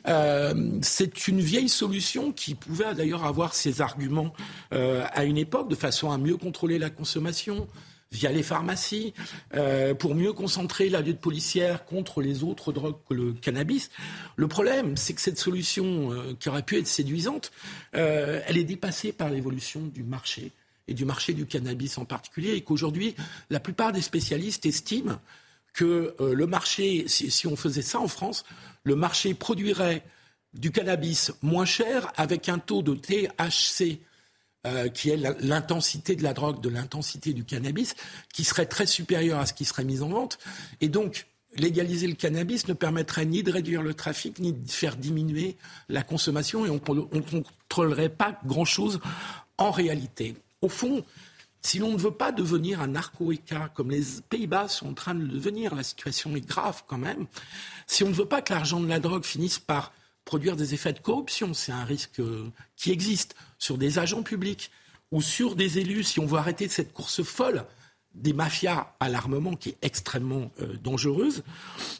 Euh, c'est une vieille solution qui pouvait d'ailleurs avoir ses arguments euh, à une époque, de façon à mieux contrôler la consommation via les pharmacies, euh, pour mieux concentrer la lutte policière contre les autres drogues que le cannabis. Le problème, c'est que cette solution, euh, qui aurait pu être séduisante, euh, elle est dépassée par l'évolution du marché et du marché du cannabis en particulier, et qu'aujourd'hui, la plupart des spécialistes estiment que le marché, si on faisait ça en France, le marché produirait du cannabis moins cher avec un taux de THC euh, qui est l'intensité de la drogue, de l'intensité du cannabis, qui serait très supérieure à ce qui serait mis en vente. Et donc, légaliser le cannabis ne permettrait ni de réduire le trafic, ni de faire diminuer la consommation, et on ne contrôlerait pas grand-chose en réalité. Au fond, si l'on ne veut pas devenir un narco-État comme les Pays-Bas sont en train de le devenir, la situation est grave quand même, si on ne veut pas que l'argent de la drogue finisse par produire des effets de corruption, c'est un risque euh, qui existe sur des agents publics ou sur des élus, si on veut arrêter cette course folle des mafias à l'armement qui est extrêmement euh, dangereuse,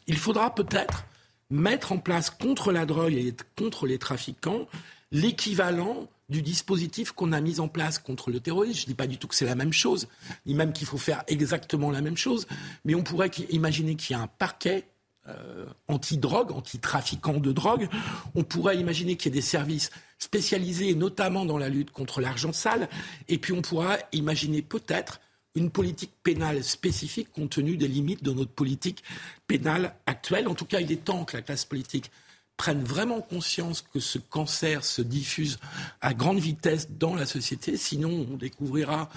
il faudra peut-être mettre en place contre la drogue et contre les trafiquants l'équivalent du dispositif qu'on a mis en place contre le terrorisme. Je ne dis pas du tout que c'est la même chose, ni même qu'il faut faire exactement la même chose, mais on pourrait imaginer qu'il y a un parquet euh, anti-drogue, anti-trafiquant de drogue. On pourrait imaginer qu'il y ait des services spécialisés, notamment dans la lutte contre l'argent sale. Et puis on pourra imaginer peut-être une politique pénale spécifique compte tenu des limites de notre politique pénale actuelle. En tout cas, il est temps que la classe politique prennent vraiment conscience que ce cancer se diffuse à grande vitesse dans la société. Sinon, on découvrira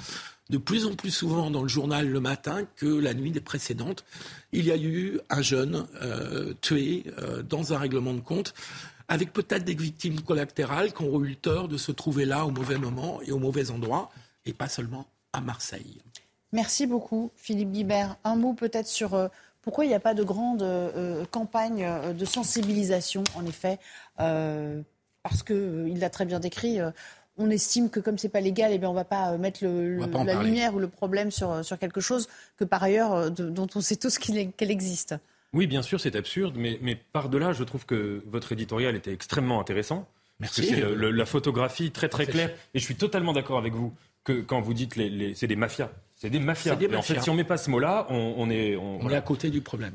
de plus en plus souvent dans le journal le matin que la nuit des précédentes, il y a eu un jeune euh, tué euh, dans un règlement de compte avec peut-être des victimes collatérales qui ont eu le tort de se trouver là au mauvais moment et au mauvais endroit, et pas seulement à Marseille. Merci beaucoup, Philippe Guibert. Un mot peut-être sur euh, pourquoi il n'y a pas de grande campagne de sensibilisation, en effet Parce qu'il l'a très bien décrit. On estime que comme c'est pas légal, eh bien on va pas mettre la lumière ou le problème sur, sur quelque chose que par ailleurs dont on sait tous qu'elle existe. Oui, bien sûr, c'est absurde, mais, mais par-delà, je trouve que votre éditorial était extrêmement intéressant. Merci. C'est la photographie très très claire. Et je suis totalement d'accord avec vous que quand vous dites les, c'est des mafias. C'est des mafias. en fait, si on met pas ce mot-là, on, est. On, est à côté du problème.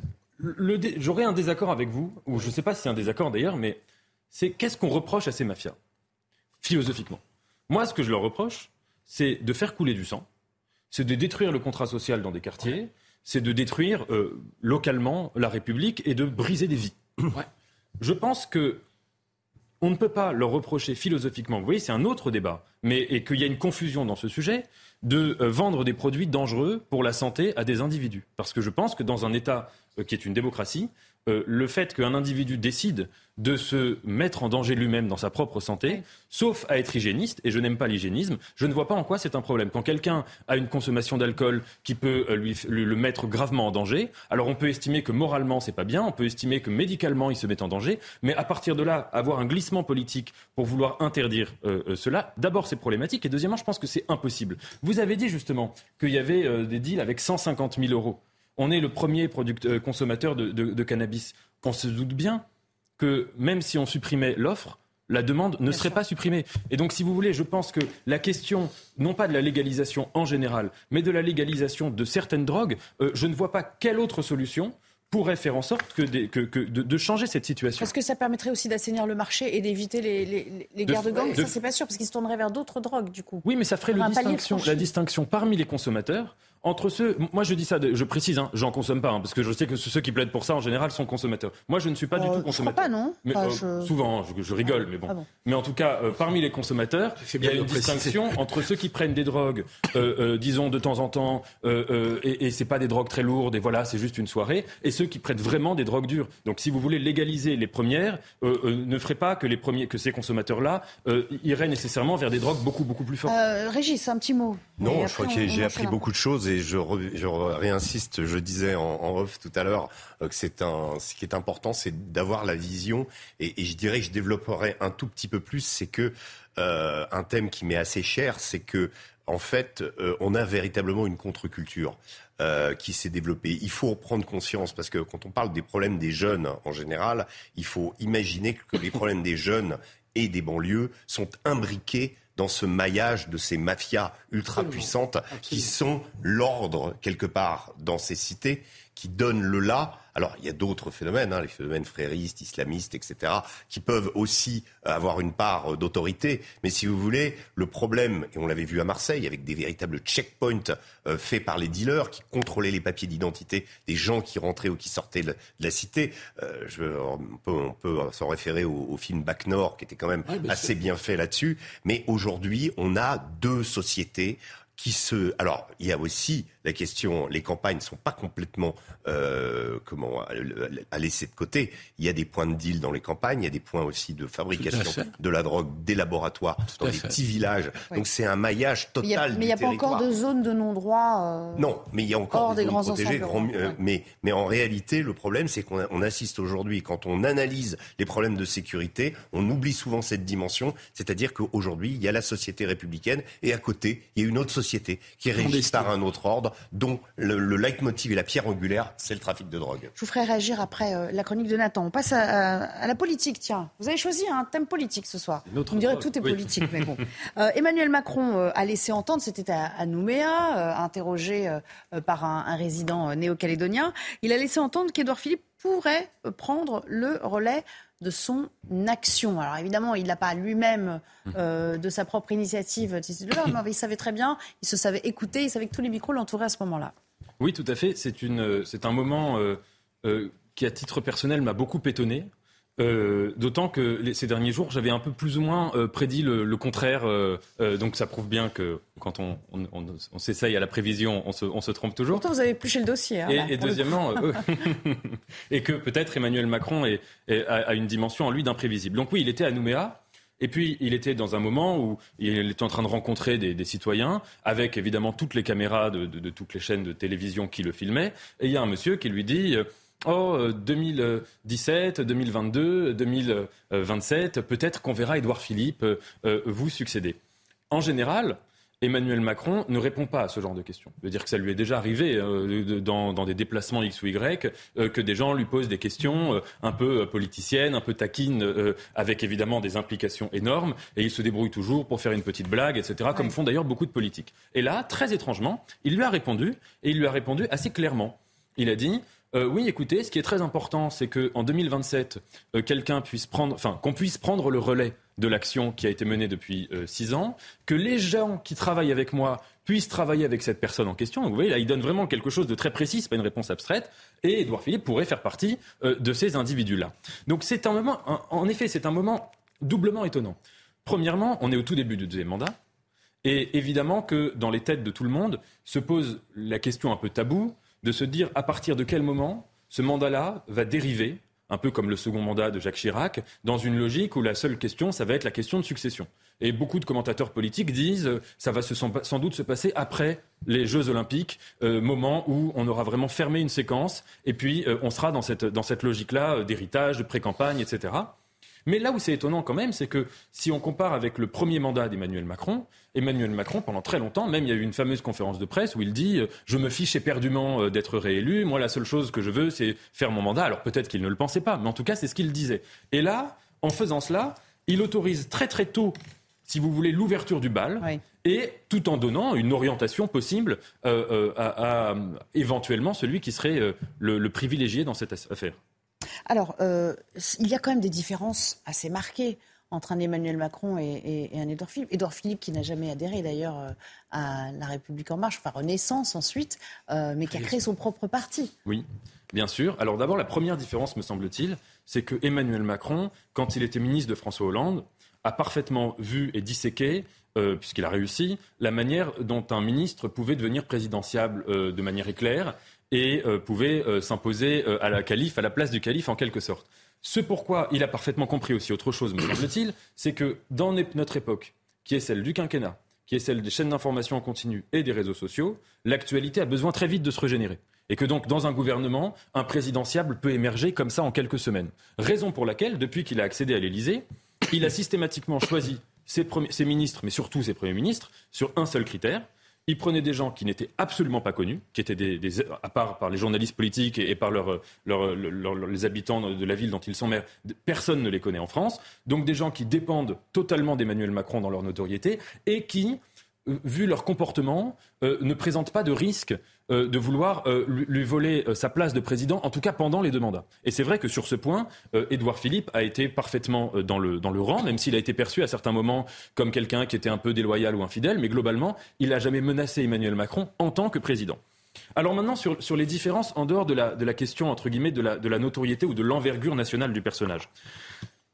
J'aurais un désaccord avec vous, ou je ne sais pas si c'est un désaccord d'ailleurs, mais c'est qu'est-ce qu'on reproche à ces mafias Philosophiquement? Moi, ce que je leur reproche, c'est de faire couler du sang, c'est de détruire le contrat social dans des quartiers, c'est de détruire euh, localement la République et de briser des vies. Je pense que on ne peut pas leur reprocher philosophiquement, vous voyez, c'est un autre débat, mais et qu'il y a une confusion dans ce sujet, de euh, vendre des produits dangereux pour la santé à des individus. Parce que je pense que dans un État euh, qui est une démocratie, euh, le fait qu'un individu décide de se mettre en danger lui-même dans sa propre santé, sauf à être hygiéniste, et je n'aime pas l'hygiénisme, je ne vois pas en quoi c'est un problème. Quand quelqu'un a une consommation d'alcool qui peut euh, lui, le mettre gravement en danger, alors on peut estimer que moralement c'est pas bien, on peut estimer que médicalement il se met en danger, mais à partir de là, avoir un glissement politique pour vouloir interdire euh, cela, d'abord c'est problématique, et deuxièmement je pense que c'est impossible. Vous avez dit justement qu'il y avait des deals avec 150 000 euros on est le premier euh, consommateur de, cannabis. On se doute bien que même si on supprimait l'offre, la demande ne serait pas supprimée. Et donc, si vous voulez, je pense que la question, non pas de la légalisation en général, mais de la légalisation de certaines drogues, euh, je ne vois pas quelle autre solution pourrait faire en sorte que, de, changer cette situation. Parce que ça permettrait aussi d'assainir le marché et d'éviter les, guerres de, gangs? Ça, c'est pas sûr, parce qu'ils se tourneraient vers d'autres drogues, du coup. Oui, mais ça ferait la distinction parmi les consommateurs entre ceux, moi je dis ça, je précise, hein, j'en consomme pas, hein, parce que je sais que ceux qui plaident pour ça en général sont consommateurs. Moi je ne suis pas du euh, tout consommateur. Je crois pas, non mais, euh, Souvent, je, rigole, mais ah bon. Mais en tout cas, euh, parmi les consommateurs, il y a une distinction entre ceux qui prennent des drogues, disons de temps en temps, et, et c'est pas des drogues très lourdes, et voilà, c'est juste une soirée, et ceux qui prennent vraiment des drogues dures. Donc si vous voulez légaliser les premières, ne ferait pas que les premiers, que ces consommateurs-là iraient nécessairement vers des drogues beaucoup beaucoup plus fortes. Régis, un petit mot. Non, je crois que j'ai appris beaucoup de choses et je, réinsiste, je disais en, off tout à l'heure euh, que c'est un, ce qui est important, c'est d'avoir la vision. Et, je dirais que je développerai un tout petit peu plus, c'est que euh, un thème qui m'est assez cher, c'est que en fait, euh, on a véritablement une contre-culture qui s'est développée. Il faut prendre conscience parce que quand on parle des problèmes des jeunes en général, il faut imaginer que les problèmes des jeunes et des banlieues sont imbriqués dans ce maillage de ces mafias ultra puissantes qui sont l'ordre quelque part dans ces cités, qui donnent le là alors, il y a d'autres phénomènes, hein, les phénomènes fréristes, islamistes, etc., qui peuvent aussi avoir une part d'autorité. Mais si vous voulez, le problème, et on l'avait vu à Marseille, avec des véritables checkpoints euh, faits par les dealers qui contrôlaient les papiers d'identité des gens qui rentraient ou qui sortaient de la cité. Euh, je, on peut, s'en référer au, film Bac Nord, qui était quand même assez bien fait là-dessus. Mais aujourd'hui, on a deux sociétés qui se. Alors, il y a aussi la question, les campagnes ne sont pas complètement euh, comment à laisser de côté. Il y a des points de deal dans les campagnes, il y a des points aussi de fabrication de la drogue, des laboratoires dans des petits villages. Donc c'est un maillage total. Mais il n'y a, pas encore de zone de non-droit. Euh, non, mais il y a encore des, zones protégées. Euh, mais, mais en réalité, le problème, c'est qu'on assiste aujourd'hui, quand on analyse les problèmes de sécurité, on oublie souvent cette dimension, c'est-à-dire qu'aujourd'hui, il y a la société républicaine et à côté, il y a une autre société qui est régie par un autre ordre, dont le, le leitmotiv et la pierre angulaire, c'est le trafic de drogue. Je vous ferai réagir après euh, la chronique de Nathan. On passe à, la politique, tiens. Vous avez choisi un thème politique ce soir. On dirait que tout est politique, mais bon. Euh, Emmanuel Macron euh, a laissé entendre, c'était à, Nouméa, interrogé par un, un résident néo-calédonien, il a laissé entendre qu'Edouard Philippe pourrait prendre le relais de son action. Alors évidemment, il n'a pas lui-même euh, de sa propre initiative mais il savait très bien, il se savait écouter, il savait que tous les micros l'entouraient à ce moment-là. Oui, tout à fait. C'est, c'est un moment euh, euh, qui, à titre personnel, m'a beaucoup étonné. Euh, d'autant que ces derniers jours, j'avais un peu plus ou moins euh, prédit le, contraire. Euh, donc ça prouve bien que quand on, s'essaye à la prévision, on se, trompe toujours. Pourtant, vous avez plus le dossier. Hein, et, deuxièmement, et que peut-être Emmanuel Macron a, une dimension en lui d'imprévisible. Donc oui, il était à Nouméa. Et puis, il était dans un moment où il était en train de rencontrer des, citoyens, avec évidemment toutes les caméras de, de, toutes les chaînes de télévision qui le filmaient. Et il y a un monsieur qui lui dit Oh, 2017, 2022, 2027, peut-être qu'on verra Édouard Philippe euh, euh, vous succéder. En général, Emmanuel Macron ne répond pas à ce genre de questions. Je veux dire que ça lui est déjà arrivé euh, dans, des déplacements X ou Y que des gens lui posent des questions un peu politiciennes, un peu taquines, avec évidemment des implications énormes, et il se débrouille toujours pour faire une petite blague, etc., comme font d'ailleurs beaucoup de politiques. Et là, très étrangement, il lui a répondu, et il lui a répondu assez clairement. Il a dit euh, oui, écoutez, ce qui est très important, c'est qu'en 2027, euh, quelqu'un puisse prendre, enfin, qu'on puisse prendre le relais de l'action qui a été menée depuis euh, six ans, que les gens qui travaillent avec moi puissent travailler avec cette personne en question. Donc, vous voyez, là, il donne vraiment quelque chose de très précis, pas une réponse abstraite. Et Édouard Philippe pourrait faire partie de ces individus-là. Donc, c'est un moment, en effet, c'est un moment doublement étonnant. Premièrement, on est au tout début du deuxième mandat. Et évidemment que dans les têtes de tout le monde se pose la question un peu taboue de se dire à partir de quel moment ce mandat-là va dériver, un peu comme le second mandat de Jacques Chirac, dans une logique où la seule question, ça va être la question de succession. Et beaucoup de commentateurs politiques disent euh, ça va sans doute se passer après les Jeux Olympiques, euh, moment où on aura vraiment fermé une séquence, et puis euh, on sera dans cette, dans cette logique-là d'héritage, de pré-campagne, etc. Mais là où c'est étonnant quand même, c'est que si on compare avec le premier mandat d'Emmanuel Macron, Emmanuel Macron, pendant très longtemps, même il y a eu une fameuse conférence de presse où il dit euh, Je me fiche éperdument euh, d'être réélu, moi la seule chose que je veux, c'est faire mon mandat. Alors peut-être qu'il ne le pensait pas, mais en tout cas, c'est ce qu'il disait. Et là, en faisant cela, il autorise très très tôt si vous voulez, l'ouverture du bal, et tout en donnant une orientation possible euh, à, éventuellement celui qui serait le privilégié dans cette affaire. Alors, euh, il y a quand même des différences assez marquées entre un Emmanuel Macron et, un Édouard Philippe. Édouard Philippe qui n'a jamais adhéré d'ailleurs euh, à La République en marche, enfin Renaissance ensuite, euh, mais qui a créé son propre parti. Oui. Bien sûr. Alors d'abord, la première différence, me semble-t-il, c'est que Emmanuel Macron, quand il était ministre de François Hollande, a parfaitement vu et disséqué, puisqu'il a réussi, la manière dont un ministre pouvait devenir présidentiable de manière éclair et euh, pouvait euh, s'imposer euh, à la calife, à la place du calife en quelque sorte. Ce pourquoi il a parfaitement compris aussi autre chose, me semble-t-il, c'est que dans notre époque, qui est celle du quinquennat, qui est celle des chaînes d'information en continu et des réseaux sociaux, l'actualité a besoin très vite de se régénérer. Et que donc, dans un gouvernement, un présidentiable peut émerger comme ça en quelques semaines. Raison pour laquelle, depuis qu'il a accédé à l'Élysée, il a systématiquement choisi ses, ses ministres, mais surtout ses premiers ministres, sur un seul critère, il prenait des gens qui n'étaient absolument pas connus, qui étaient des, à part par les journalistes politiques et, par les habitants de la ville dont ils sont maires, personne ne les connaît en France. Donc des gens qui dépendent totalement d'Emmanuel Macron dans leur notoriété et qui, vu leur comportement, euh, ne présentent pas de risque euh, de vouloir lui voler sa place de président, en tout cas pendant les deux mandats. Et c'est vrai que sur ce point, Édouard Philippe a été parfaitement dans le, dans le rang, même s'il a été perçu à certains moments comme quelqu'un qui était un peu déloyal ou infidèle, mais globalement, il n'a jamais menacé Emmanuel Macron en tant que président. Alors maintenant, sur, sur les différences en dehors de la, de la question, entre guillemets, de la, de la notoriété ou de l'envergure nationale du personnage.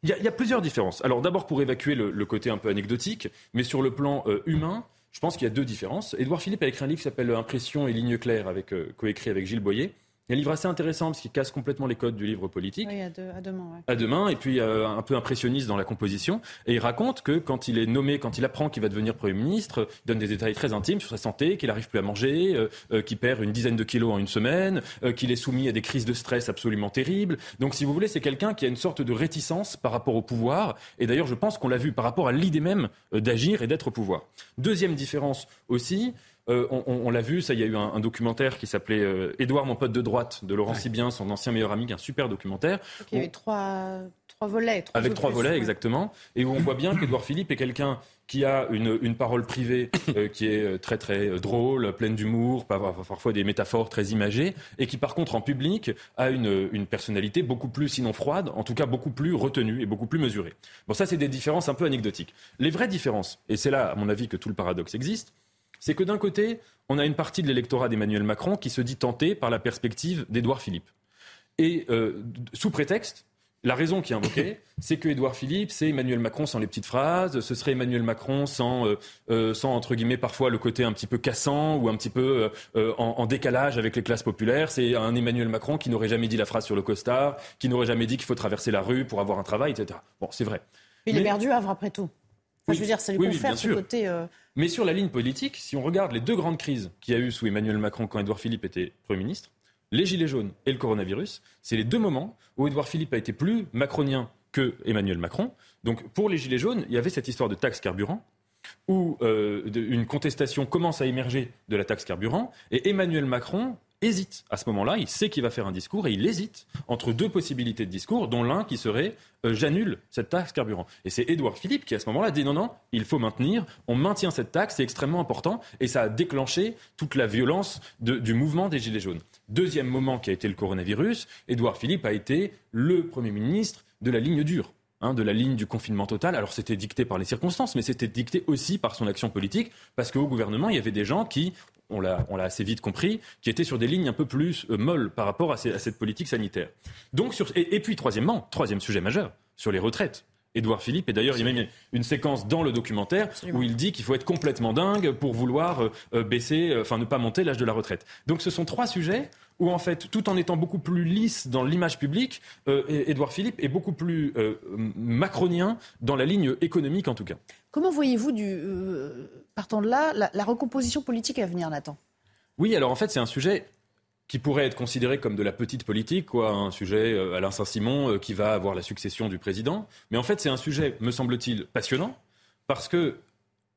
Il y, a, plusieurs différences. Alors d'abord pour évacuer le, côté un peu anecdotique, mais sur le plan humain, Je pense qu'il y a deux différences. Édouard Philippe a écrit un livre qui s'appelle Impression et ligne claire, avec, euh, coécrit avec Gilles Boyer. Il y a un livre assez intéressant parce qu'il casse complètement les codes du livre politique. Oui, à, demain. Ouais. À demain, et puis euh, un peu impressionniste dans la composition. Et il raconte que quand il est nommé, quand il apprend qu'il va devenir Premier ministre, il donne des détails très intimes sur sa santé, qu'il n'arrive plus à manger, euh, euh, qu'il perd une dizaine de kilos en une semaine, qu'il est soumis à des crises de stress absolument terribles. Donc, si vous voulez, c'est quelqu'un qui a une sorte de réticence par rapport au pouvoir. Et d'ailleurs, je pense qu'on l'a vu par rapport à l'idée même d'agir et d'être au pouvoir. Deuxième différence aussi, euh, on, l'a vu, ça, il y a eu un, documentaire qui s'appelait euh, Édouard, mon pote de droite, de Laurent Sibien, son ancien meilleur ami, qui est un super documentaire. il y avait trois, volets. avec trois volets, exactement. Et où on voit bien qu'Édouard Philippe est quelqu'un qui a une, parole privée euh, qui est très très drôle, pleine d'humour, parfois des métaphores très imagées, et qui par contre en public a une, une, personnalité beaucoup plus, sinon froide, en tout cas beaucoup plus retenue et beaucoup plus mesurée. Bon, ça c'est des différences un peu anecdotiques. Les vraies différences, et c'est là à mon avis que tout le paradoxe existe, c'est que d'un côté, on a une partie de l'électorat d'Emmanuel Macron qui se dit tentée par la perspective d'Édouard Philippe. Et euh, sous prétexte, la raison qui est invoquée, c'est que Édouard Philippe, c'est Emmanuel Macron sans les petites phrases, ce serait Emmanuel Macron sans, euh, euh, sans entre guillemets, parfois le côté un petit peu cassant ou un petit peu en, décalage avec les classes populaires. C'est un Emmanuel Macron qui n'aurait jamais dit la phrase sur le costard, qui n'aurait jamais dit qu'il faut traverser la rue pour avoir un travail, etc. Bon, c'est vrai. Il est perdu Havre après tout. Je veux dire, ça lui confère ce côté. Euh, Mais sur la ligne politique, si on regarde les deux grandes crises qu'il y a eu sous Emmanuel Macron quand Édouard Philippe était Premier ministre, les Gilets jaunes et le coronavirus, c'est les deux moments où Édouard Philippe a été plus macronien que Emmanuel Macron. Donc pour les Gilets jaunes, il y avait cette histoire de taxe carburant où euh, une contestation commence à émerger de la taxe carburant et Emmanuel Macron hésite à ce moment-là, il sait qu'il va faire un discours et il hésite entre deux possibilités de discours, dont l'un qui serait euh, j'annule cette taxe carburant. Et c'est Édouard Philippe qui à ce moment-là dit non, non, il faut maintenir, on maintient cette taxe, c'est extrêmement important et ça a déclenché toute la violence du mouvement des Gilets jaunes. Deuxième moment qui a été le coronavirus, Édouard Philippe a été le Premier ministre de la ligne dure. Hein, de la ligne du confinement total. Alors c'était dicté par les circonstances, mais c'était dicté aussi par son action politique, parce qu'au gouvernement, il y avait des gens qui on l'a assez vite compris, qui étaient sur des lignes un peu plus euh, molles par rapport à, cette politique sanitaire. Donc, et, puis, troisièmement, troisième sujet majeur, sur les retraites. Édouard Philippe, et d'ailleurs il y a même une séquence dans le documentaire où il dit qu'il faut être complètement dingue pour vouloir euh, euh, baisser, enfin ne pas monter l'âge de la retraite. Donc ce sont trois sujets où en fait, tout en étant beaucoup plus lisse dans l'image publique, Édouard Philippe est beaucoup plus macronien dans la ligne économique en tout cas. Comment voyez-vous, euh, partant de là, la, recomposition politique à venir, Nathan? Oui, alors en fait, c'est un sujet qui pourrait être considéré comme de la petite politique, quoi, un sujet euh, Alain Saint-Simon euh, qui va avoir la succession du président. Mais en fait, c'est un sujet, me semble-t-il, passionnant, parce que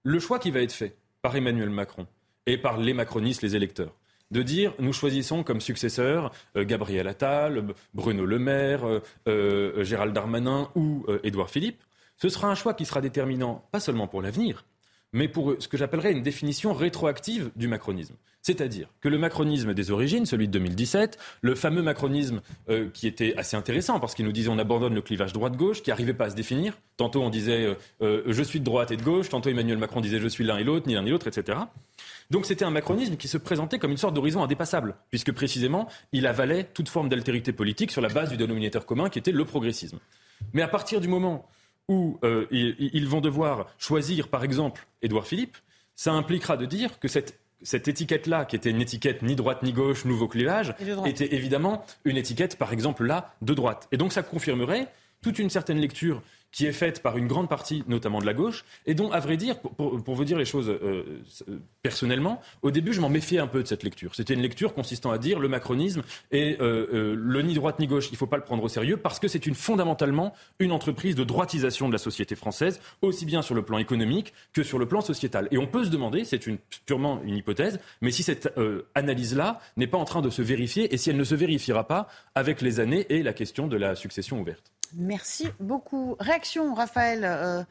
le choix qui va être fait par Emmanuel Macron et par les macronistes, les électeurs, de dire nous choisissons comme successeurs Gabriel Attal, Bruno Le Maire, Gérald Darmanin ou Édouard Philippe, ce sera un choix qui sera déterminant, pas seulement pour l'avenir, mais pour ce que j'appellerais une définition rétroactive du macronisme. C'est-à-dire que le macronisme des origines, celui de 2017, le fameux macronisme euh, qui était assez intéressant parce qu'il nous disait on abandonne le clivage droite-gauche, qui n'arrivait pas à se définir. Tantôt on disait euh, euh, je suis de droite et de gauche, tantôt Emmanuel Macron disait je suis l'un et l'autre, ni l'un ni l'autre, etc. Donc c'était un macronisme qui se présentait comme une sorte d'horizon indépassable, puisque précisément il avalait toute forme d'altérité politique sur la base du dénominateur commun qui était le progressisme. Mais à partir du moment où euh, ils, vont devoir choisir, par exemple, Édouard Philippe, ça impliquera de dire que cette, cette étiquette-là, qui était une étiquette ni droite ni gauche, nouveau clivage, était évidemment une étiquette, par exemple, là, de droite. Et donc ça confirmerait toute une certaine lecture qui est faite par une grande partie, notamment de la gauche, et dont, à vrai dire, pour, vous dire les choses euh, euh, personnellement, au début, je m'en méfiais un peu de cette lecture. C'était une lecture consistant à dire le macronisme et euh, le ni droite ni gauche, il ne faut pas le prendre au sérieux parce que c'est une, fondamentalement une entreprise de droitisation de la société française, aussi bien sur le plan économique que sur le plan sociétal. Et on peut se demander, c'est une, purement une hypothèse, mais si cette analyse-là n'est pas en train de se vérifier et si elle ne se vérifiera pas avec les années et la question de la succession ouverte. Merci beaucoup. Réaction, Raphaël euh,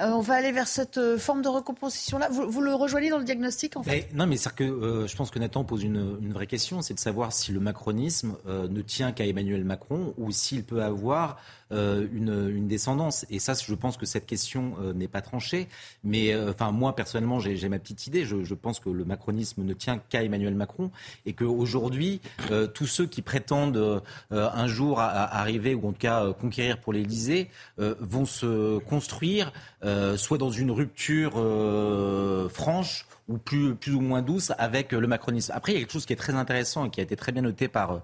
euh, on va aller vers cette euh, forme de recomposition-là. Vous, le rejoignez dans le diagnostic, en fait? Non, mais c'est que je pense que Nathan pose une, vraie question, c'est de savoir si le macronisme ne tient qu'à Emmanuel Macron ou s'il peut avoir une, descendance. Et ça, je pense que cette question n'est pas tranchée. Mais enfin, moi personnellement, j'ai ma petite idée. Je, pense que le macronisme ne tient qu'à Emmanuel Macron et qu'aujourd'hui, tous ceux qui prétendent un jour arriver ou en tout cas conquérir pour l'Élysée vont se construire soit dans une rupture franche ou plus, plus ou moins douce avec le macronisme. Après, il y a quelque chose qui est très intéressant et qui a été très bien noté par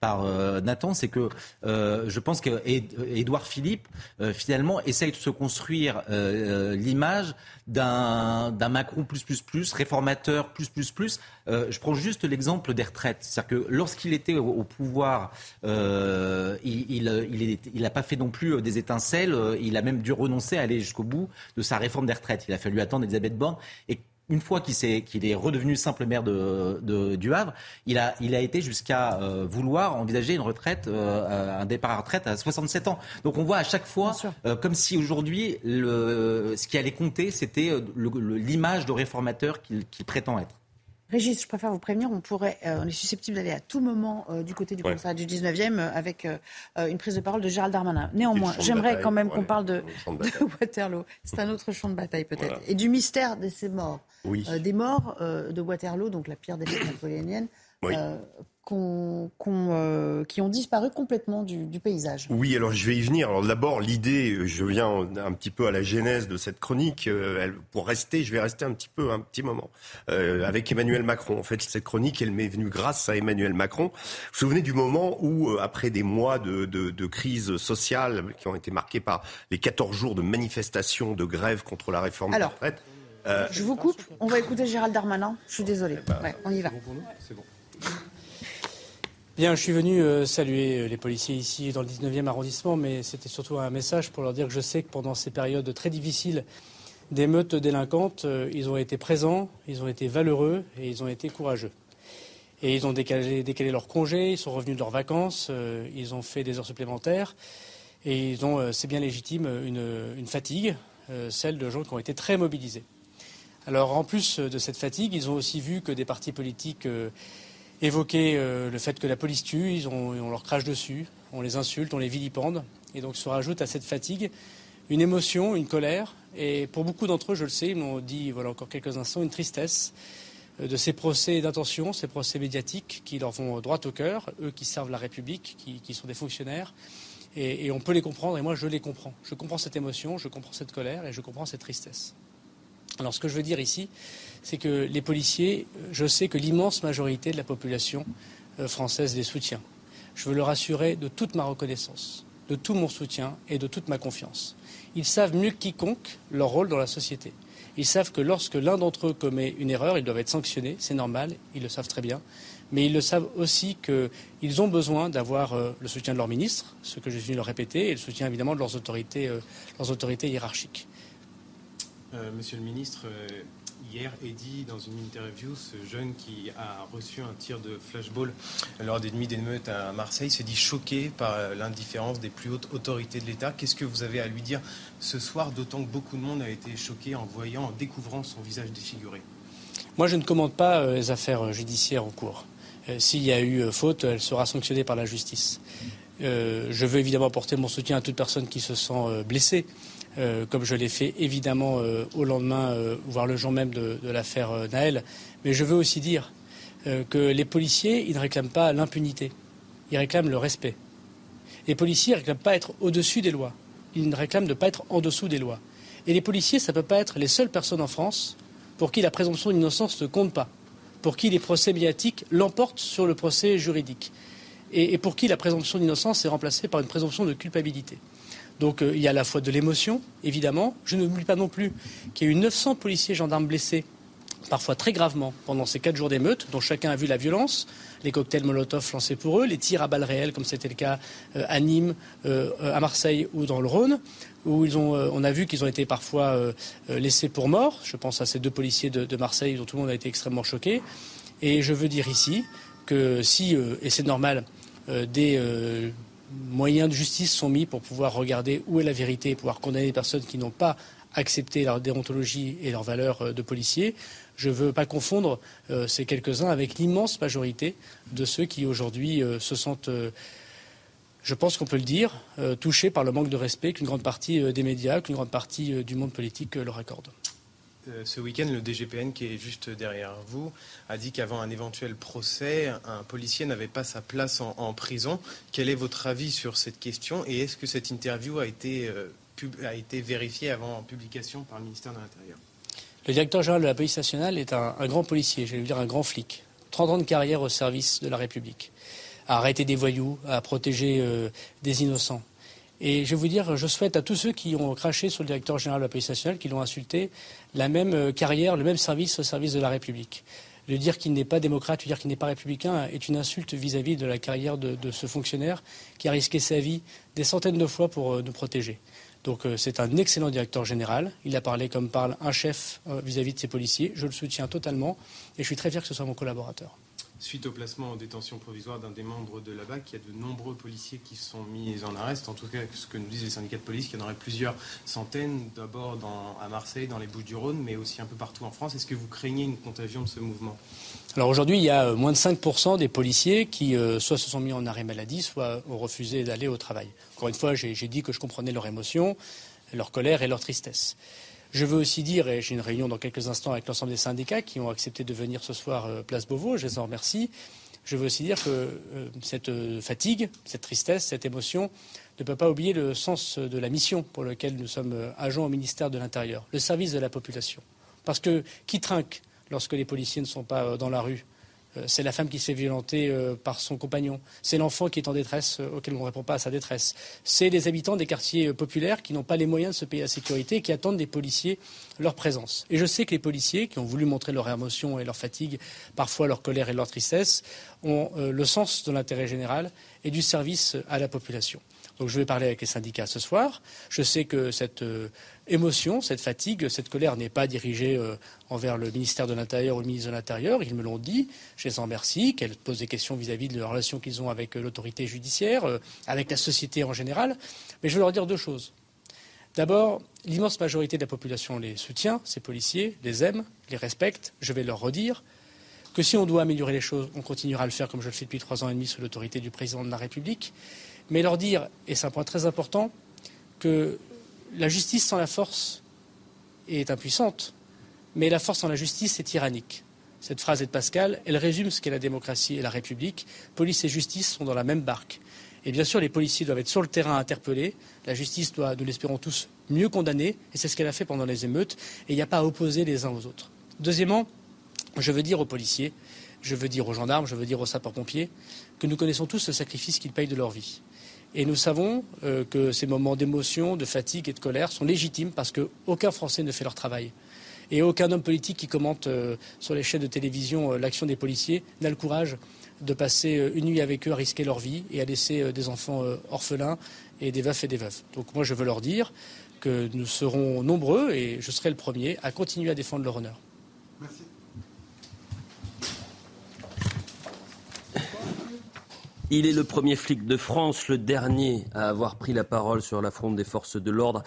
par euh, Nathan, c'est que euh, je pense qu'Édouard Philippe, euh, finalement, essaye de se construire l'image d'un Macron plus, plus, plus, réformateur plus, plus, plus. je prends juste l'exemple des retraites. C'est-à-dire que lorsqu'il était au, pouvoir, il n'a pas fait non plus des étincelles. Il a même dû renoncer à aller jusqu'au bout de sa réforme des retraites. Il a fallu attendre Elisabeth Borne. Et une fois qu'il est, redevenu simple maire de, du Havre, il a, il a été jusqu'à euh, vouloir envisager une retraite, euh, un départ à retraite à 67 ans. Donc on voit à chaque fois, euh, comme si aujourd'hui, ce qui allait compter, c'était l'image de réformateur qu'il prétend être. Régis, je préfère vous prévenir, on, pourrait, euh, on est susceptible d'aller à tout moment euh, du côté du commissariat du 19e euh, avec une prise de parole de Gérald Darmanin. Néanmoins, j'aimerais quand même qu'on parle de, Waterloo. C'est un autre champ de bataille peut-être. Et du mystère de ces morts. des morts de Waterloo, donc la pire Euh, qui ont disparu complètement du, paysage. Oui, alors je vais y venir. Alors d'abord, l'idée, je viens un petit peu à la genèse de cette chronique. Euh, pour rester, je vais rester un petit peu, un petit moment, euh, avec Emmanuel Macron. En fait, cette chronique, elle m'est venue grâce à Emmanuel Macron. Vous vous souvenez du moment où, après des mois de, de, crise sociale qui ont été marqués par les 14 jours de manifestations, de grève contre la réforme des retraites, je vous coupe. On va écouter Gérald Darmanin. Je suis désolé. Eh ben, on y va. C'est bon. Bien, je suis venu euh, saluer euh, les policiers ici dans le 19e arrondissement, mais c'était surtout un message pour leur dire que je sais que pendant ces périodes très difficiles d'émeutes délinquantes, euh, ils ont été présents, ils ont été valeureux et ils ont été courageux. Et ils ont décalé, décalé leurs congés, ils sont revenus de leurs vacances, ils ont fait des heures supplémentaires et ils ont, c'est bien légitime, une, une fatigue, celle de gens qui ont été très mobilisés. Alors en plus de cette fatigue, ils ont aussi vu que des partis politiques évoquer euh, le fait que la police tue, ils ont, on leur crache dessus, on les insulte, on les vilipende. Et donc se rajoute à cette fatigue une émotion, une colère. Et pour beaucoup d'entre eux, je le sais, ils m'ont dit voilà encore quelques instants, une tristesse euh, de ces procès d'intention, ces procès médiatiques qui leur vont droit au cœur, eux qui servent la République, qui, sont des fonctionnaires. Et, et, on peut les comprendre, et moi je les comprends. Je comprends cette émotion, je comprends cette colère et je comprends cette tristesse. Alors ce que je veux dire ici, c'est que les policiers, je sais que l'immense majorité de la population euh, française les soutient. Je veux leur assurer de toute ma reconnaissance, de tout mon soutien et de toute ma confiance. Ils savent mieux que quiconque leur rôle dans la société. Ils savent que lorsque l'un d'entre eux commet une erreur, ils doivent être sanctionnés, c'est normal, ils le savent très bien. Mais ils le savent aussi qu'ils ont besoin d'avoir euh, le soutien de leur ministre, ce que je suis leur répéter, et le soutien évidemment de leurs autorités, euh, leurs autorités hiérarchiques. monsieur le ministre, hier dit dans une interview, ce jeune qui a reçu un tir de flashball lors des nuits d'émeute à Marseille se dit choqué par l'indifférence des plus hautes autorités de l'État. Qu'est-ce que vous avez à lui dire ce soir, d'autant que beaucoup de monde a été choqué en voyant, en découvrant son visage défiguré? Moi, je ne commente pas euh, les affaires judiciaires en cours. Euh, s'il y a eu euh, faute, elle sera sanctionnée par la justice. je veux évidemment porter mon soutien à toute personne qui se sent blessée. Euh, comme je l'ai fait évidemment euh, au lendemain, euh, voire le jour même de, l'affaire Naël. Mais je veux aussi dire que les policiers, ils ne réclament pas l'impunité, ils réclament le respect. Les policiers ne réclament pas être au-dessus des lois, ils réclament de ne pas être en dessous des lois. Et les policiers, ça ne peut pas être les seules personnes en France pour qui la présomption d'innocence ne compte pas, pour qui les procès médiatiques l'emportent sur le procès juridique, et pour qui la présomption d'innocence est remplacée par une présomption de culpabilité. Donc euh, il y a à la fois de l'émotion, évidemment. Je n'oublie pas non plus qu'il y a eu 900 policiers et gendarmes blessés, parfois très gravement, pendant ces quatre jours d'émeute, dont chacun a vu la violence, les cocktails Molotov lancés pour eux, les tirs à balles réelles, comme c'était le cas euh, à Nîmes, euh, à Marseille ou dans le Rhône, où on a vu qu'ils ont été parfois laissés pour morts. Je pense à ces deux policiers de, de, Marseille dont tout le monde a été extrêmement choqué. Et je veux dire ici que si, et c'est normal, des moyens de justice sont mis pour pouvoir regarder où est la vérité et pouvoir condamner les personnes qui n'ont pas accepté leur déontologie et leurs valeurs euh, de policiers. Je ne veux pas confondre euh, ces quelques-uns avec l'immense majorité de ceux qui aujourd'hui euh, se sentent je pense qu'on peut le dire, touchés par le manque de respect qu'une grande partie des médias, qu'une grande partie du monde politique leur accorde. Euh, ce week-end, le DGPN, qui est juste derrière vous, a dit qu'avant un éventuel procès, un policier n'avait pas sa place en, prison. Quel est votre avis sur cette question et est-ce que cette interview a été, euh, vérifiée avant publication par le ministère de l'Intérieur? Le directeur général de la police nationale est un, grand policier, j'allais dire un grand flic. 30 ans de carrière au service de la République, à arrêter des voyous, à protéger euh, des innocents. Et je vais vous dire, je souhaite à tous ceux qui ont craché sur le directeur général de la police nationale, qui l'ont insulté, la même euh, carrière, le même service au service de la République. Le dire qu'il n'est pas démocrate, lui dire qu'il n'est pas républicain est une insulte vis-à-vis de la carrière de, ce fonctionnaire qui a risqué sa vie des centaines de fois pour euh, nous protéger. Donc euh, c'est un excellent directeur général. Il a parlé comme parle un chef vis-à-vis -vis de ses policiers. Je le soutiens totalement et je suis très fier que ce soit mon collaborateur suite au placement en détention provisoire d'un des membres de la BAC, il y a de nombreux policiers qui sont mis en arrest. En tout cas, ce que nous disent les syndicats de police, qu'il y en aurait plusieurs centaines, d'abord à Marseille, dans les Bouches-du-Rhône, mais aussi un peu partout en France. Est-ce que vous craignez une contagion de ce mouvement? Alors aujourd'hui, il y a euh, moins de 5% des policiers qui euh, soit se sont mis en arrêt maladie, soit ont refusé d'aller au travail. Encore une fois, j'ai dit que je comprenais leur émotion, leur colère et leur tristesse. Je veux aussi dire, et j'ai une réunion dans quelques instants avec l'ensemble des syndicats qui ont accepté de venir ce soir euh, place Beauvau, je les en remercie. Je veux aussi dire que euh, cette euh, fatigue, cette tristesse, cette émotion ne peut pas oublier le sens de la mission pour laquelle nous sommes agents au ministère de l'Intérieur, le service de la population. Parce que qui trinque lorsque les policiers ne sont pas dans la rue? euh, c'est la femme qui se fait violenter euh, par son compagnon. C'est l'enfant qui est en détresse, euh, auquel on ne répond pas à sa détresse. C'est les habitants des quartiers populaires qui n'ont pas les moyens de se payer la sécurité et qui attendent des policiers leur présence. Et je sais que les policiers, qui ont voulu montrer leur émotion et leur fatigue, parfois leur colère et leur tristesse, ont le sens de l'intérêt général et du service à la population. Donc je vais parler avec les syndicats ce soir. Je sais que cette euh, émotion, cette fatigue, cette colère n'est pas dirigée euh, envers le ministère de l'Intérieur ou le ministre de l'Intérieur. Ils me l'ont dit. Je les en remercie, qu'elles posent des questions vis-à-vis de la relation qu'ils ont avec euh, l'autorité judiciaire, avec la société en général. Mais je veux leur dire deux choses. D'abord, l'immense majorité de la population les soutient, ces policiers, les aiment, les respectent. Je vais leur redire que si on doit améliorer les choses, on continuera à le faire comme je le fais depuis trois ans et demi sous l'autorité du président de la République mais leur dire, et c'est un point très important, que la justice sans la force est impuissante, mais la force sans la justice est tyrannique. Cette phrase est de Pascal, elle résume ce qu'est la démocratie et la République. Police et justice sont dans la même barque. Et bien sûr, les policiers doivent être sur le terrain interpellés. La justice doit, nous l'espérons tous, mieux condamner. Et c'est ce qu'elle a fait pendant les émeutes. Et il n'y a pas à opposer les uns aux autres. Deuxièmement, je veux dire aux policiers, je veux dire aux gendarmes, je veux dire aux sapeurs-pompiers, que nous connaissons tous le sacrifice qu'ils payent de leur vie. Et nous savons euh, que ces moments d'émotion, de fatigue et de colère sont légitimes parce qu'aucun Français ne fait leur travail. Et aucun homme politique qui commente euh, sur les chaînes de télévision euh, l'action des policiers n'a le courage de passer une nuit avec eux à risquer leur vie et à laisser des enfants orphelins et des veufs et des veuves. Donc moi, je veux leur dire que nous serons nombreux, et je serai le premier, à continuer à défendre leur honneur. Merci. Il est le premier flic de France, le dernier à avoir pris la parole sur l'affront des forces de l'ordre